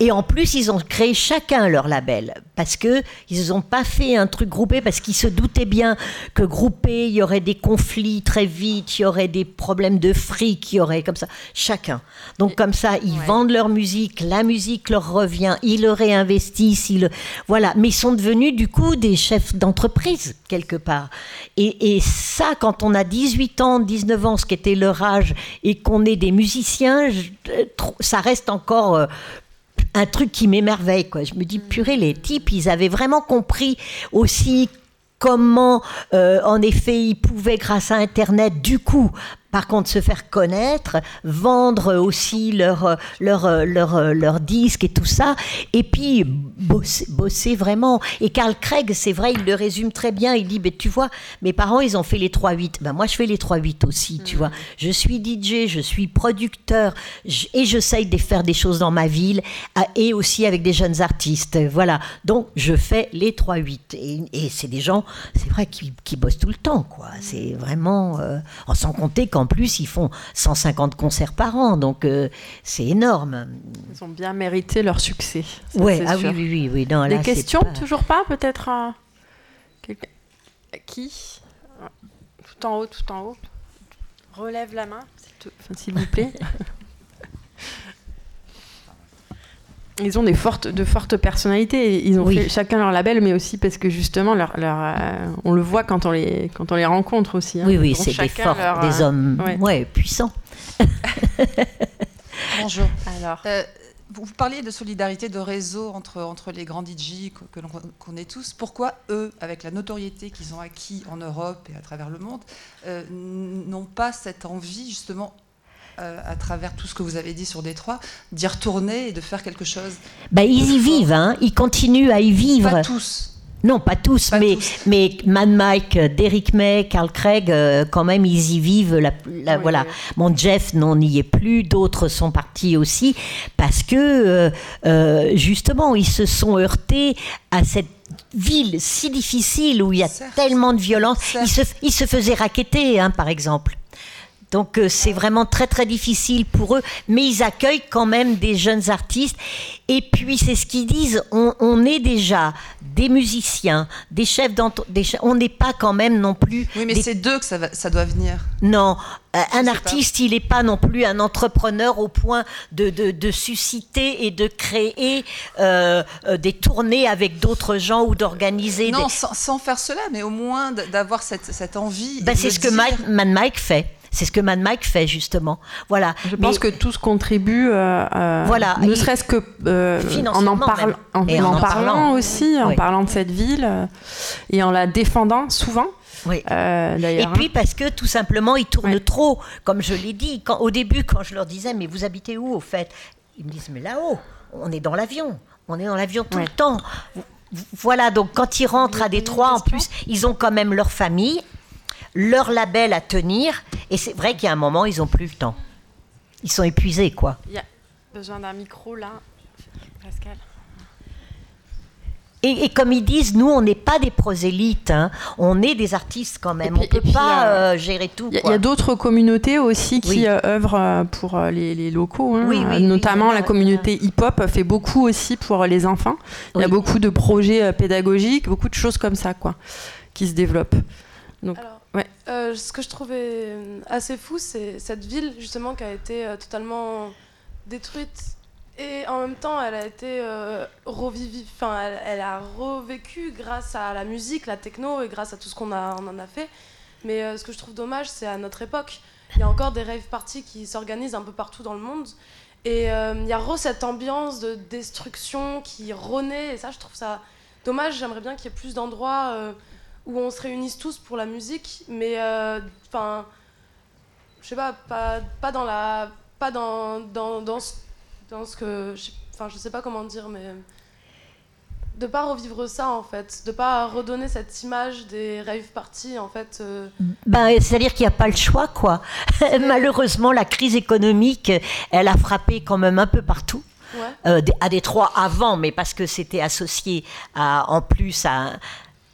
Et en plus, ils ont créé chacun leur label, parce que ils n'ont pas fait un truc groupé, parce qu'ils se doutaient bien que groupé, il y aurait des conflits très vite, il y aurait des problèmes de fric, il y aurait comme ça, chacun. Donc comme ça, ils vendent leur musique, la musique leur revient, ils le réinvestissent, ils voilà. Mais ils sont devenus du coup des chefs d'entreprise quelque part. Et, et ça, quand on a 18 ans, 19 ans, ce qui était leur âge, et qu'on est des musiciens, euh, ça reste encore euh, un truc qui m'émerveille. Quoi. Je me dis, purée, les types, ils avaient vraiment compris aussi comment, euh, en effet, ils pouvaient, grâce à Internet, du coup, par contre, se faire connaître, vendre aussi leurs leur, leur, leur disques et tout ça, et puis bosser, bosser vraiment. Et Carl Craig, c'est vrai, il le résume très bien. Il dit, ben, tu vois, mes parents, ils ont fait les 3-8. Ben, moi, je fais les 3-8 aussi, tu vois. Je suis DJ, je suis producteur, et j'essaye de faire des choses dans ma ville, et aussi avec des jeunes artistes. Voilà. Donc, je fais les 3-8. Et, et c'est des gens, c'est vrai, qui, qui, bossent tout le temps, quoi. C'est vraiment, euh, sans compter qu'en plus, ils font 150 concerts par an, donc euh, c'est énorme. Ils ont bien mérité leur succès. Ouais, ah oui, oui, oui. oui. Non, Des questions Toujours pas, peut-être à... Qui Tout en haut, tout en haut. Relève la main, s'il vous plaît. Ils ont des fortes, de fortes personnalités. Ils ont Oui. fait chacun leur label, mais aussi parce que justement, leur, leur, euh, on le voit quand on les, quand on les rencontre aussi. hein. Oui, oui, c'est des chacun forts, leur, des euh, hommes ouais. ouais, puissants. Bonjour. Alors, Euh, vous vous parliez de solidarité, de réseau entre, entre les grands DJ que, que l'on connaît tous. Pourquoi eux, avec la notoriété qu'ils ont acquis en Europe et à travers le monde, euh, n'ont pas cette envie justement euh, à travers tout ce que vous avez dit sur Détroit, d'y retourner et de faire quelque chose Ben, ils y vivent, hein. ils continuent à y vivre. Pas tous. Non, pas tous, Pas mais, tous. mais Mad Mike, euh, Derrick May, Carl Craig, euh, quand même, ils y vivent. La, la- Oui, voilà. oui. Mon Jeff n'en y est plus, d'autres sont partis aussi, parce que, euh, euh, justement, ils se sont heurtés à cette ville si difficile où il y a Certes. tellement de violence. Certes. Ils se, ils se faisaient raqueter, hein, par exemple. Donc euh, c'est vraiment très très difficile pour eux, mais ils accueillent quand même des jeunes artistes. Et puis c'est ce qu'ils disent, on, on est déjà des musiciens, des chefs d'entre... des che- On n'est pas quand même non plus... Oui, mais des- c'est d'eux que ça, va- ça doit venir. Non, euh, un artiste, il n'est pas non plus un entrepreneur au point de, de, de susciter et de créer euh, des tournées avec d'autres gens ou d'organiser Non, des... sans, sans faire cela, mais au moins d'avoir cette, cette envie. De c'est ce que Mike- Mad Mike fait. C'est ce que Mad Mike fait justement. Voilà. je Mais- pense que tous contribuent, euh, euh, Voilà, ne serait-ce que euh, en en, Financièrement parlant, en, Et en en en parlant parlant. aussi, en parlant de cette ville euh, et en la défendant souvent. Oui. euh, Et puis parce que tout simplement ils tournent Ouais. trop, comme je l'ai dit. Quand, au début, quand je leur disais mais vous habitez où au fait Ils me disent mais là-haut, on est dans l'avion, on est dans l'avion tout Ouais. le temps. Voilà donc quand ils rentrent à Détroit, en plus ils ont quand même leur famille, leur label à tenir, et c'est vrai qu'il y a un moment ils ont plus le temps. Ils sont épuisés quoi. Il y a besoin d'un micro là, Pascal. Et, et comme ils disent, nous on n'est pas des prosélytes, hein. on est des artistes quand même. Puis- on peut et puis, pas euh, euh, gérer tout. Il y a- d'autres communautés aussi qui Oui. euh, œuvrent euh, pour les, les locaux. hein. Oui, oui, oui, notamment la communauté hip-hop fait beaucoup aussi pour les enfants. Il y a beaucoup de projets pédagogiques, beaucoup de choses comme ça quoi, qui se développent. Donc, Alors, ouais. euh, ce que je trouvais euh, assez fou, c'est cette ville justement qui a été euh, totalement détruite et en même temps elle a été euh, enfin elle, a revécu grâce à la musique, la techno et grâce à tout ce qu'on en a fait. Mais ce que je trouve dommage, c'est à notre époque, il y a encore des rave parties qui s'organisent un peu partout dans le monde. Et il y a re cette ambiance de destruction qui renaît, et ça, je trouve ça dommage. J'aimerais bien qu'il y ait plus d'endroits où on se réunisse tous pour la musique, mais euh, enfin, je sais pas, pas, pas dans la, pas dans, dans, dans, ce, dans ce que, enfin, je sais pas comment dire, mais de pas revivre ça en fait, de pas redonner cette image des rave parties en fait. euh, Ben, C'est-à-dire qu'il n'y a pas le choix, quoi. Malheureusement, la crise économique, elle a frappé quand même un peu partout. ouais. Euh, à Détroit avant, mais parce que c'était associé à, en plus à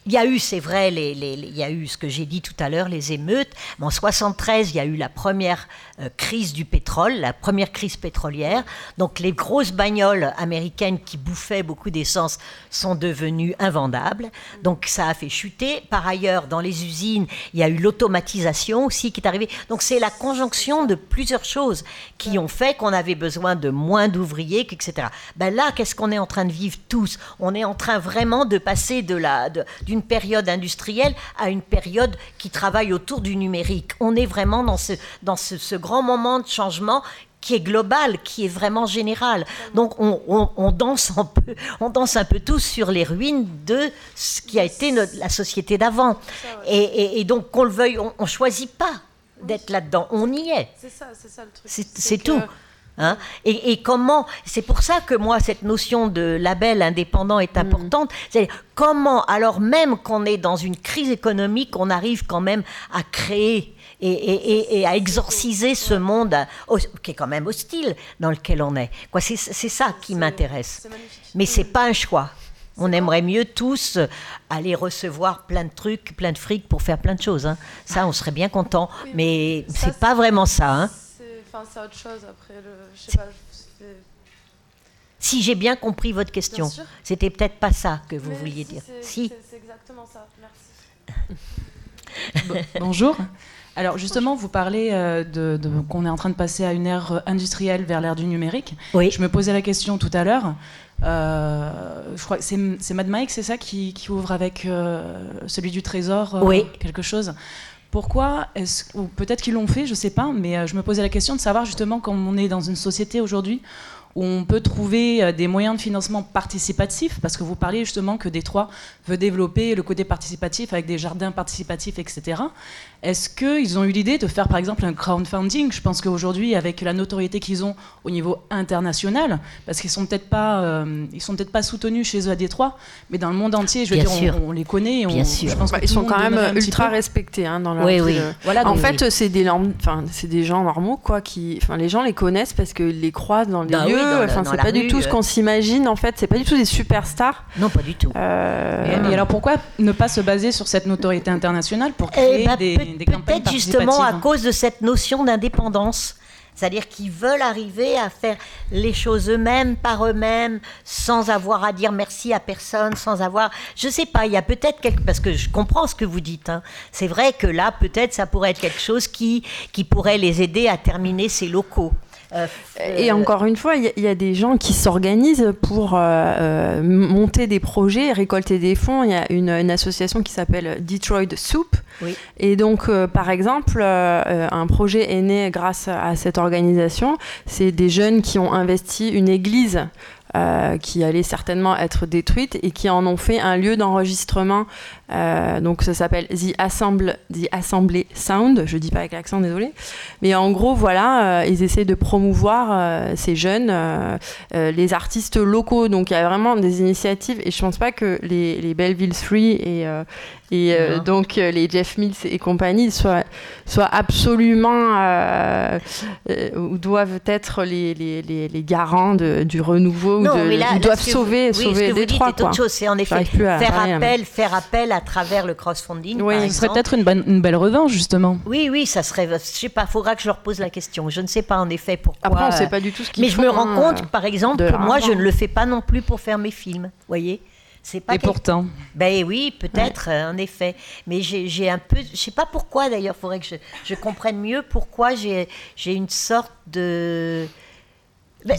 il y a eu, c'est vrai, il y a eu ce que j'ai dit tout à l'heure, les émeutes. En 73, il y a eu la première euh, crise du pétrole, la première crise pétrolière. Donc les grosses bagnoles américaines qui bouffaient beaucoup d'essence sont devenues invendables. Donc ça a fait chuter. Par ailleurs, dans les usines, il y a eu l'automatisation aussi qui est arrivée. Donc c'est la conjonction de plusieurs choses qui ont fait qu'on avait besoin de moins d'ouvriers, etc. Ben là, qu'est-ce qu'on est en train de vivre tous? On est en train vraiment de passer de la, de- d'une période industrielle à une période qui travaille autour du numérique. On est vraiment dans ce, dans ce, ce grand moment de changement qui est global, qui est vraiment général. Donc on, on- on danse un peu, on danse un peu tous sur les ruines de ce qui a été notre- la société d'avant. Et, et- et donc qu'on le veuille, on, on choisit pas d'être là-dedans, on y est. C'est ça, c'est ça le truc. C'est que- tout. Hein et, et comment, c'est pour ça que moi, cette notion de label indépendant est importante. C'est comment, alors même qu'on est dans une crise économique, on arrive quand même à créer et, et- et- et à exorciser ce monde qui est quand même hostile dans lequel on est. Quoi, c'est, c'est ça qui C'est- m'intéresse. C'est. Mais c'est pas un choix. On aimerait mieux tous aller recevoir plein de trucs, plein de fric pour faire plein de choses. hein. Ça, on serait bien content. Mais c'est pas vraiment ça. hein. C'est enfin, c'est autre chose après. Le, je sais pas. Si j'ai bien compris votre question, c'était peut-être pas ça que vous Mais vouliez si, dire. c'est- Si. c'est- exactement ça. Merci. Bon- Bonjour. Alors justement, vous parlez euh, de, de- qu'on est en train de passer à une ère euh, industrielle vers l'ère du numérique. Oui. Je me posais la question tout à l'heure. Euh, je crois que c'est, Mad Mike, c'est ça, qui, qui ouvre avec euh, celui du trésor, euh, Oui. quelque chose? Pourquoi est-ce ou peut-être qu'ils l'ont fait, je sais pas, mais euh, je me posais la question de savoir justement comme on est dans une société aujourd'hui où on peut trouver euh, des moyens de financement participatifs, parce que vous parliez justement que Détroit veut développer le côté participatif avec des jardins participatifs, etc. Est-ce qu'ils ont eu l'idée de faire par exemple un crowdfunding? Je pense qu'aujourd'hui, avec la notoriété qu'ils ont au niveau international, parce qu'ils sont peut-être pas, euh, ils sont peut-être pas soutenus chez eux à Détroit, mais dans le monde entier, je veux Bien dire, on, on les connaît. On, Bien sûr. Je pense Bah, que ils sont quand même ultra respectés hein, dans leur Oui, oui. Voilà, En fait, c'est des, lambs- enfin, c'est des gens normaux, quoi, qui, enfin, les gens les connaissent parce qu'ils les croisent dans les Bah oui, lieux. Enfin, c'est pas du tout ce euh. qu'on s'imagine. En fait, c'est pas du tout des superstars. Non, pas du tout. Euh, Et, et alors pourquoi ne pas se baser sur cette notoriété internationale pour Eh créer ben, des, des campagnes Peut-être justement à participatives cause de cette notion d'indépendance. C'est-à-dire qu'ils veulent arriver à faire les choses eux-mêmes, par eux-mêmes, sans avoir à dire merci à personne, sans avoir... Je sais pas, il y a peut-être quelque... Parce que je comprends ce que vous dites. hein. C'est vrai que là, peut-être, ça pourrait être quelque chose qui, qui pourrait les aider à terminer ces locaux. Euh, Et encore une fois, il y, a- il y a des gens qui s'organisent pour euh, euh, monter des projets, récolter des fonds. Il y a une, une association qui s'appelle Detroit Soup. Oui. Et donc, par exemple, un projet est né grâce à cette organisation. C'est des jeunes qui ont investi une église. euh, qui allait certainement être détruite et qui en ont fait un lieu d'enregistrement. Euh, donc ça s'appelle The, Assemble, The Assembly Sound. Je dis pas avec l'accent, désolé. Mais en gros, voilà, euh, ils essaient de promouvoir euh, ces jeunes, les artistes locaux. Donc il y a vraiment des initiatives et je pense pas que les, les Belleville 3 et, et donc les Jeff Mills et compagnie soient, soient absolument ou doivent être les, les, les, les garants de- du renouveau ou Non, de, mais là, ils là, doivent sauver, vous, oui, sauver ce que vous dites Détroit. est quoi. autre chose. C'est en effet faire hein. appel, faire appel à travers le crowdfunding. Oui. par Ce serait peut-être une, bonne- une belle revanche justement. Oui, oui, ça serait. Je sais pas, faudra que je leur pose la question. Je ne sais pas en effet pourquoi. Après, on ne sait pas du tout ce qu'ils Mais je me rends hein, compte, par exemple, que moi, je ne le fais pas non plus pour faire mes films. Voyez, c'est pas. Et quelque- pourtant, Ben oui, peut-être, en effet. Mais j'ai j'ai un peu. Je sais pas pourquoi d'ailleurs. Faudrait que je, je comprenne mieux pourquoi j'ai j'ai une sorte de. Ben,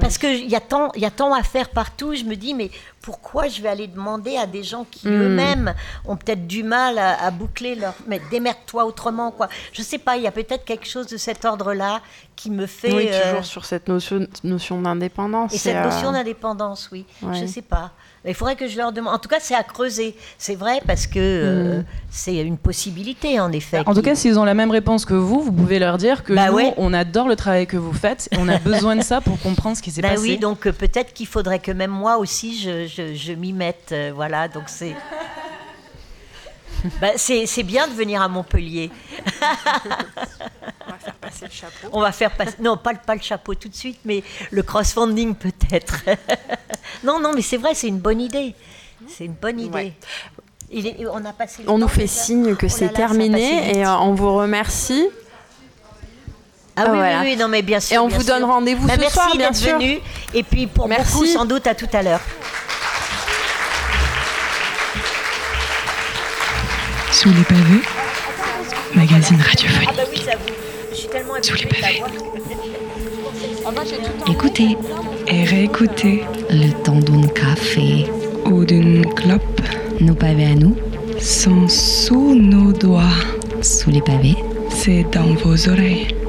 parce qu'il y, a tant- y a tant à faire partout, je me dis, mais pourquoi je vais aller demander à des gens qui Hmm. eux-mêmes ont peut-être du mal à, à boucler leur. Mais démerde-toi autrement, quoi. Je sais pas, il y a peut-être quelque chose de cet ordre-là qui me fait. Oui, euh, toujours sur cette notion, notion d'indépendance. et cette euh, notion d'indépendance, oui. ouais. Je sais pas. Il faudrait que je leur demande. En tout cas, c'est à creuser. C'est vrai parce que euh, Mm. c'est une possibilité, en effet. en tout cas, s'ils ont la même réponse que vous, vous pouvez leur dire que Bah nous, ouais. on adore le travail que vous faites et on a besoin de ça pour comprendre ce qui s'est Ben passé. oui, donc euh, peut-être qu'il faudrait que même moi aussi, je, je- je m'y mette. euh, voilà, donc c'est. Ben, c'est c'est bien de venir à Montpellier. On va faire passer le chapeau. On va faire passer. Non, pas, le- pas le chapeau tout de suite, mais le crowdfunding peut-être. non, non, mais c'est vrai, c'est une bonne idée. C'est une bonne idée. Ouais. on a passé. On nous fait signe que oh c'est terminé et euh, on vous remercie. Ah, oui, oui, non, mais bien sûr. Et on vous donne rendez-vous bah, ce merci soir, bien sûr. Venu. Et puis pour merci. beaucoup, sans doute, à tout à l'heure. Sous les pavés, magazine radiophonique. Ah bah oui, Je suis tellement Sous les pavés. Écoutez et réécoutez le temps d'un café ou d'une clope. Nos pavés à nous sont sous nos doigts. Sous les pavés, c'est dans vos oreilles.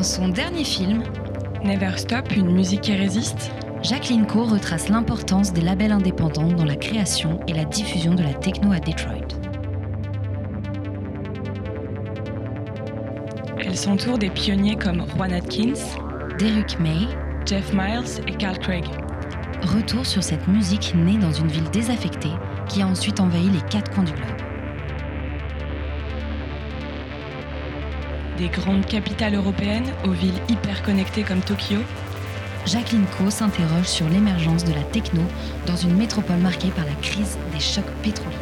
Dans son dernier film, Never Stop, une musique qui résiste, Jacqueline Coe retrace l'importance des labels indépendants dans la création et la diffusion de la techno à Detroit. Elle s'entoure des pionniers comme Juan Atkins, Derek May, Jeff Miles et Carl Craig. Retour sur cette musique née dans une ville désaffectée qui a ensuite envahi les quatre coins du globe. Des grandes capitales européennes aux villes hyper connectées comme Tokyo, Jacqueline Co s'interroge sur l'émergence de la techno dans une métropole marquée par la crise des chocs pétroliers.